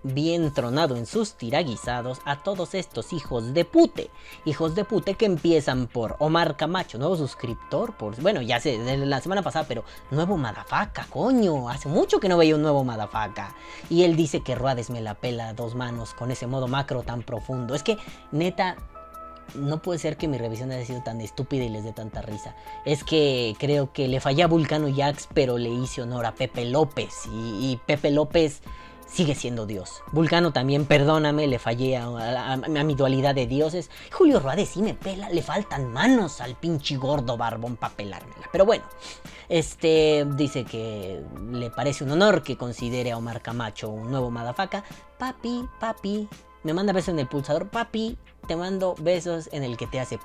bien tronado en sus tiraguizados a todos estos hijos de pute. Hijos de pute que empiezan por Omar Camacho, nuevo suscriptor, por bueno, ya sé, de la semana pasada, pero nuevo Madafaca, coño, hace mucho que no veía un nuevo Madafaca. Y él dice que Ruades me la pela a dos manos con ese modo macro tan profundo. Es que, neta, no puede ser que mi revisión haya sido tan estúpida y les dé tanta risa. Es que creo que le fallé a Vulcano Jax, pero le hice honor a Pepe López. Y, Pepe López sigue siendo Dios. Vulcano también, perdóname, le fallé a, a- mi dualidad de dioses. Julio Ruades sí me pela, le faltan manos al pinche gordo barbón para pelármela. Pero bueno, este dice que le parece un honor que considere a Omar Camacho un nuevo madafaca. Papi, papi, me manda besos en el pulsador. Papi, te mando besos en el que te hace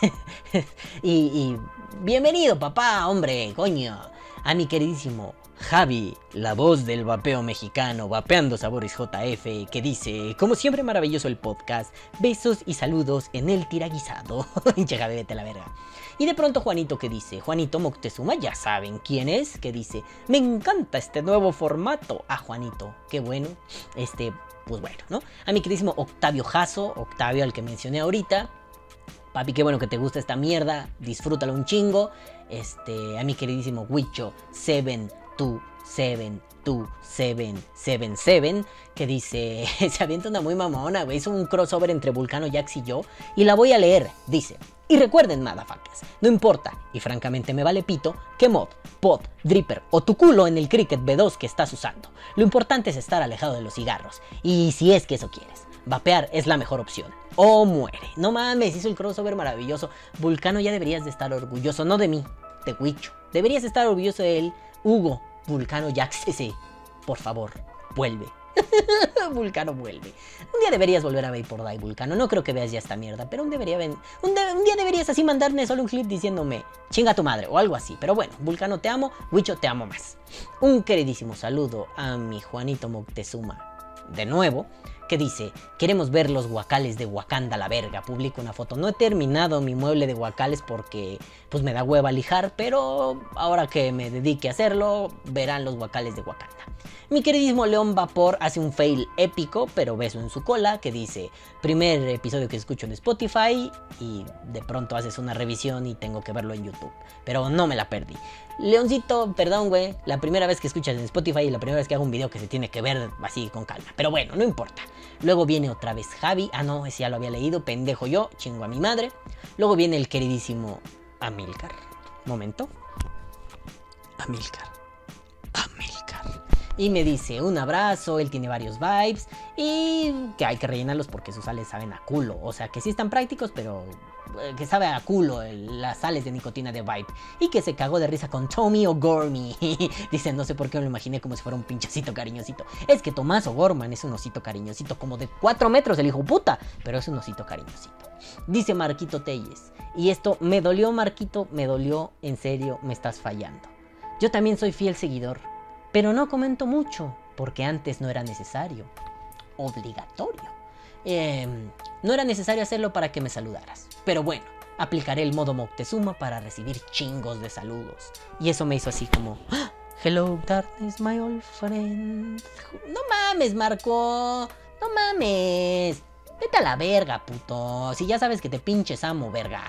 [laughs] y, y bienvenido, papá, hombre, coño. A mi queridísimo Javi, la voz del vapeo mexicano, vapeando sabores JF, que dice, como siempre maravilloso el podcast, besos y saludos en el tiraguisado. [laughs] Pinche Javi, vete a la verga. Y de pronto Juanito que dice, Juanito Moctezuma, ya saben quién es, que dice, me encanta este nuevo formato. Ah, Juanito, qué bueno. Este, pues bueno, ¿no? A mi queridísimo Octavio Jasso, Octavio al que mencioné ahorita. Papi, qué bueno que te gusta esta mierda, disfrútalo un chingo. Este, a mi queridísimo Wicho 7277777, que dice, [laughs] se avienta una muy mamona, güey, hizo un crossover entre Vulcano Jax y yo, y la voy a leer, dice, y recuerden, motherfuckers, no importa, y francamente me vale pito, qué mod, pod, dripper o tu culo en el Cricket B2 que estás usando. Lo importante es estar alejado de los cigarros, y si es que eso quieres. Vapear es la mejor opción. O muere. No mames, hizo el crossover maravilloso. Vulcano ya deberías de estar orgulloso, no de mí, de Wicho. Deberías estar orgulloso de él. Hugo, Vulcano Jax, ese. Por favor, vuelve. [laughs] Vulcano vuelve. Un día deberías volver a Vapor Die, Vulcano. No creo que veas ya esta mierda, pero un, debería un, un día deberías así mandarme solo un clip diciéndome chinga tu madre o algo así. Pero bueno, Vulcano te amo, Wicho te amo más. Un queridísimo saludo a mi Juanito Moctezuma. De nuevo, que dice, queremos ver los guacales de Wakanda la verga. Publico una foto. No he terminado mi mueble de guacales porque pues me da hueva lijar, pero ahora que me dedique a hacerlo, verán los guacales de Wakanda. Mi queridísimo León Vapor hace un fail épico, pero beso en su cola, que dice, primer episodio que escucho en Spotify y de pronto haces una revisión y tengo que verlo en YouTube. Pero no me la perdí. Leoncito, perdón, güey, la primera vez que escuchas en Spotify y la primera vez que hago un video que se tiene que ver así con calma. Pero bueno, no importa. Luego viene otra vez Javi. Ah, no, ese ya lo había leído. Pendejo yo, chingo a mi madre. Luego viene el queridísimo Amilcar. Momento. Amilcar. Amilcar. Y me dice un abrazo, él tiene varios vibes y que hay que rellenarlos porque sus sales saben a culo. O sea, que sí están prácticos, pero eh, que sabe a culo las sales de nicotina de Vibe. Y que se cagó de risa con Tommy O'Gormy. [laughs] Dice, no sé por qué me lo imaginé como si fuera un pinchecito cariñosito. Es que Tomás O'Gorman es un osito cariñosito, como de 4 metros el hijo puta, pero es un osito cariñosito. Dice Marquito Telles. Y esto me dolió, Marquito, me dolió, en serio, me estás fallando. Yo también soy fiel seguidor, pero no comento mucho, porque antes no era necesario. Obligatorio. Em, no era necesario hacerlo para que me saludaras. Pero bueno, aplicaré el modo Moctezuma para recibir chingos de saludos. Y eso me hizo así como... "Ah, Hello, darkness, my old friend. No mames, Marco. No mames. Vete a la verga, puto. Si ya sabes que te pinches amo, verga.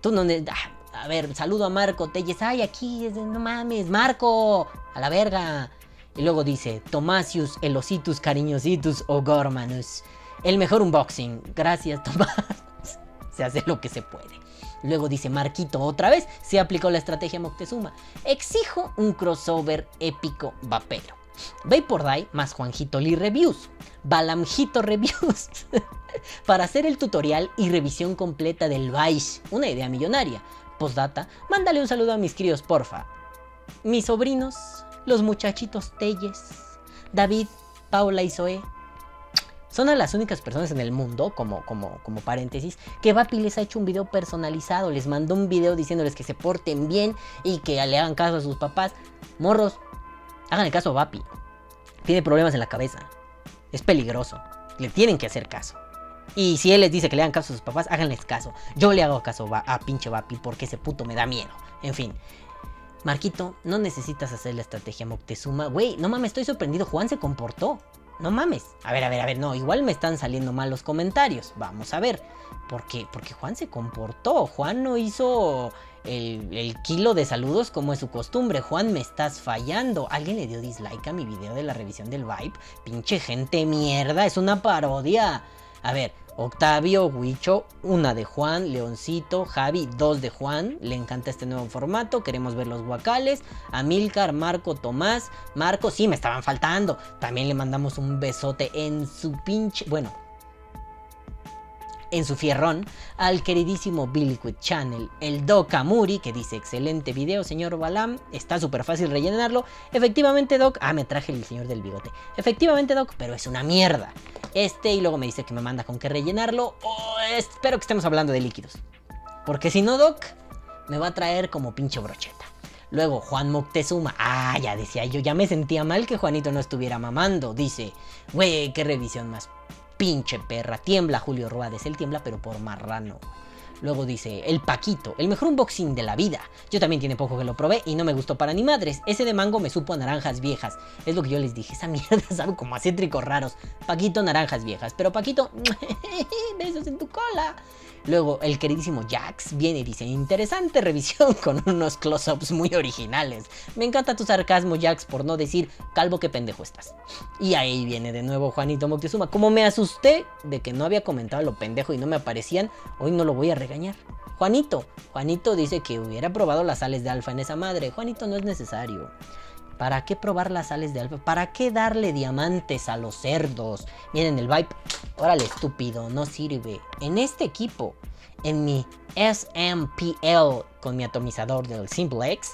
Tú no... ah, A ver, saludo a Marco Telles. Ay, aquí, no mames, Marco, a la verga. Y luego dice, Tomasius, Elositus, Cariñositus o Gormanus. El mejor unboxing. Gracias, [laughs] Tomás. se hace lo que se puede. Luego dice Marquito otra vez, se aplicó la estrategia Moctezuma. Exijo un crossover épico vapero. por Die más Juanjito Lee Reviews. Balamjito Reviews. [laughs] Para hacer el tutorial y revisión completa del Vice. Una idea millonaria. Postdata, mándale un saludo a mis críos, porfa. Mis sobrinos, los muchachitos Telles, David, Paula y Zoe, son a las únicas personas en el mundo, como, como, como paréntesis, que Vapi les ha hecho un video personalizado. Les mandó un video diciéndoles que se porten bien y que le hagan caso a sus papás. Morros, hagan el caso a Vapi. Tiene problemas en la cabeza. Es peligroso. Le tienen que hacer caso. Y si él les dice que le hagan caso a sus papás, háganles caso. Yo le hago caso a pinche Vapi porque ese puto me da miedo. En fin. Marquito, no necesitas hacer la estrategia Moctezuma. Güey, no mames, estoy sorprendido. Juan se comportó. No mames. A ver, a ver, a ver, no, igual me están saliendo mal los comentarios. Vamos a ver. ¿Por qué? Porque Juan se comportó. Juan no hizo el, kilo de saludos como es su costumbre. Juan, me estás fallando. ¿Alguien le dio dislike a mi video de la revisión del Vibe? Pinche gente mierda, es una parodia. A ver, Octavio, Huicho, una de Juan, Leoncito, Javi, dos de Juan. Le encanta este nuevo formato. Queremos ver los guacales. Amilcar, Marco, Tomás. Marco, sí, me estaban faltando. También le mandamos un besote en su pinche. Bueno, en su fierrón al queridísimo Billywood Channel, el Doc Amuri, que dice excelente video, señor Balam, está súper fácil rellenarlo. Efectivamente, Doc, ah, me traje el señor del bigote. Efectivamente, Doc, pero es una mierda. Este, y luego me dice que me manda con qué rellenarlo. Oh, espero que estemos hablando de líquidos. Porque si no, Doc, me va a traer como pinche brocheta. Luego Juan Moctezuma, ah, ya decía yo, ya me sentía mal que Juanito no estuviera mamando. Dice, güey, qué revisión más pinche perra. Tiembla Julio Ruades, él tiembla pero por marrano. Luego dice, el Paquito, el mejor unboxing de la vida. Yo también tiene poco que lo probé y no me gustó para ni madres. Ese de mango me supo a naranjas viejas. Es lo que yo les dije, esa [laughs] mierda sabe como a raros. Paquito, naranjas viejas. Pero Paquito, [laughs] besos en tu cola. Luego el queridísimo Jax viene y dice, interesante revisión [laughs] con unos close-ups muy originales. Me encanta tu sarcasmo Jax por no decir, calvo que pendejo estás. Y ahí viene de nuevo Juanito Moctezuma. Como me asusté de que no había comentado lo pendejo y no me aparecían, hoy no lo voy a regañar. Juanito, Juanito dice que hubiera probado las sales de alfa en esa madre. Juanito no es necesario. ¿Para qué probar las sales de alfa? ¿Para qué darle diamantes a los cerdos? Miren el vibe. Órale, estúpido, no sirve. En este equipo, en mi SMPL con mi atomizador del Simplex,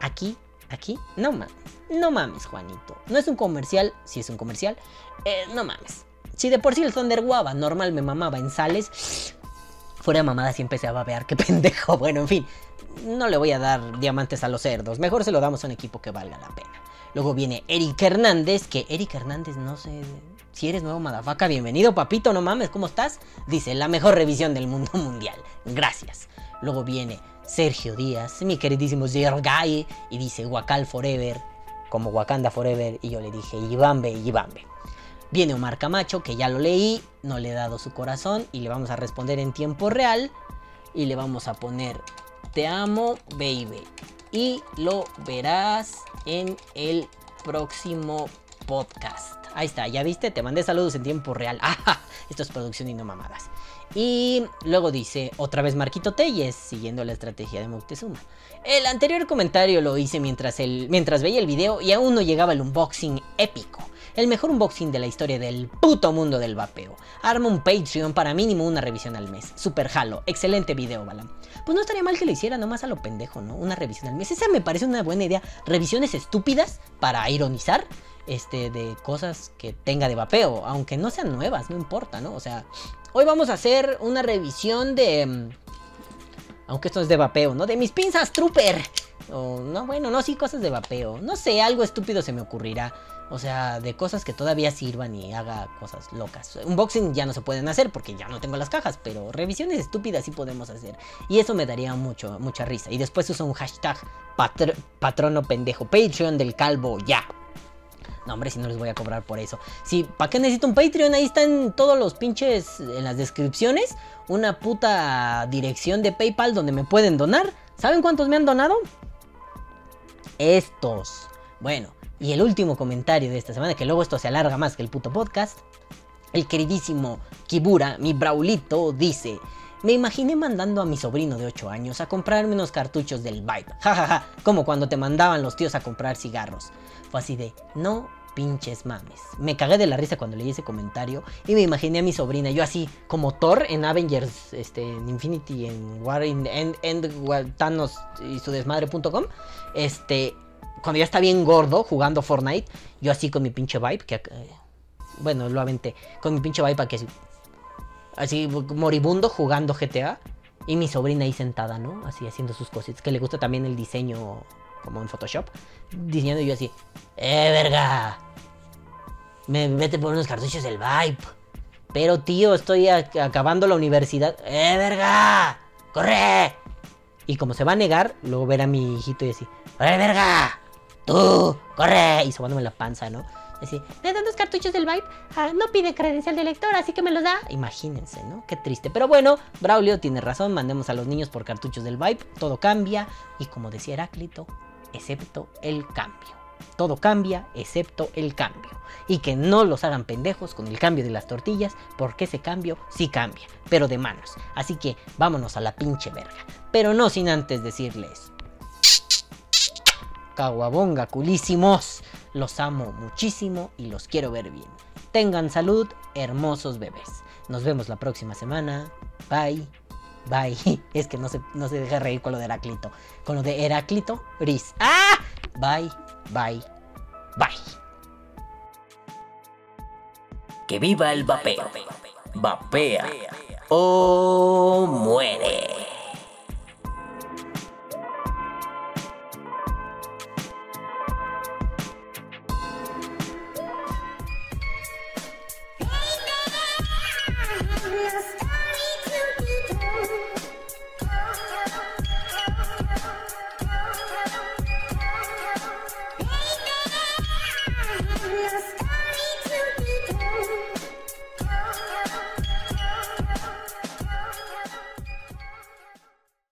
aquí, aquí, no mames. No mames, Juanito. No es un comercial, si es un comercial, eh, no mames. Si de por sí el Thunder Guava normal me mamaba en sales, fuera mamada si empecé a babear, qué [laughs] pendejo. Bueno, en fin, no le voy a dar diamantes a los cerdos. Mejor se lo damos a un equipo que valga la pena. Luego viene Eric Hernández, que Eric Hernández no sé si eres nuevo madafaca, bienvenido papito, no mames, ¿cómo estás? Dice, la mejor revisión del mundo [laughs] mundial. Gracias. Luego viene Sergio Díaz, mi queridísimo Zergay, y dice Wakal Forever, como Wakanda Forever, y yo le dije Ibambe, Ibambe. Viene Omar Camacho, que ya lo leí, no le he dado su corazón, y le vamos a responder en tiempo real, y le vamos a poner te amo, baby. Y lo verás en el próximo podcast. Ahí está, ya viste, te mandé saludos en tiempo real. [laughs] ¡Ah! Esto es producción y no mamadas. Y luego dice, otra vez Marquito Telles, siguiendo la estrategia de Moctezuma. El anterior comentario lo hice mientras, el, mientras veía el video y aún no llegaba el unboxing épico. El mejor unboxing de la historia del puto mundo del vapeo. Arma un Patreon para mínimo una revisión al mes. Super jalo. Excelente video, Balam. Pues no estaría mal que le hiciera nomás a lo pendejo, ¿no? Una revisión al mes. Esa me parece una buena idea. Revisiones estúpidas para ironizar este, de cosas que tenga de vapeo. Aunque no sean nuevas, no importa, ¿no? O sea, hoy vamos a hacer una revisión de... Mm, aunque esto es de vapeo, ¿no? De mis pinzas Trooper. O, no, bueno, no, sí, cosas de vapeo. No sé, algo estúpido se me ocurrirá. O sea, de cosas que todavía sirvan y haga cosas locas. Unboxing ya no se pueden hacer porque ya no tengo las cajas, pero revisiones estúpidas sí podemos hacer. Y eso me daría mucho, mucha risa. Y después uso un hashtag patrono pendejo. Patreon del calvo, ya. No, hombre, si no les voy a cobrar por eso. Sí, ¿para qué necesito un Patreon? Ahí están todos los pinches en las descripciones. Una puta dirección de PayPal donde me pueden donar ¿Saben cuántos me han donado? Estos. Bueno, y el último comentario de esta semana, que luego esto se alarga más que el puto podcast. El queridísimo Kibura, mi Braulito, dice: Me imaginé mandando a mi sobrino de 8 años a comprarme unos cartuchos del Vibe. Jajaja, ja, ja, como cuando te mandaban los tíos a comprar cigarros. Fue así de: No pinches mames. Me cagué de la risa cuando leí ese comentario y me imaginé a mi sobrina, yo así como Thor en Avengers, este, en Infinity, en War, in, End, End Thanos y su desmadre.com, este, cuando ya está bien gordo jugando Fortnite, yo así con mi pinche vibe, que eh, bueno, lo aventé, con mi pinche vibe aquí así, así moribundo jugando GTA y mi sobrina ahí sentada, ¿no? Así haciendo sus cositas, que le gusta también el diseño como en Photoshop, diciendo yo así, ¡eh, verga! Me vete por unos cartuchos del Vibe. Pero tío, estoy acabando la universidad. ¡Eh, verga! ¡Corre! Y como se va a negar, luego ver a mi hijito y así, ¡eh, verga! ¡Tú! ¡Corre! Y sobándome la panza, ¿no? Así, ¿me dan dos cartuchos del Vibe? Ah, no pide credencial de lector, así que me los da. Imagínense, ¿no? Qué triste. Pero bueno, Braulio tiene razón, mandemos a los niños por cartuchos del Vibe, todo cambia. Y como decía Heráclito, excepto el cambio. Todo cambia excepto el cambio. Y que no los hagan pendejos con el cambio de las tortillas, porque ese cambio sí cambia, pero de manos. Así que vámonos a la pinche verga. Pero no sin antes decirles... Caguabonga, culísimos. Los amo muchísimo y los quiero ver bien. Tengan salud, hermosos bebés. Nos vemos la próxima semana. Bye. Bye. [laughs] Es que no se, no se deja reír con lo de Heráclito. Con lo de Heráclito, Riz. ¡Ah! Bye, bye, bye. Que viva el vapeo. Vapea o muere.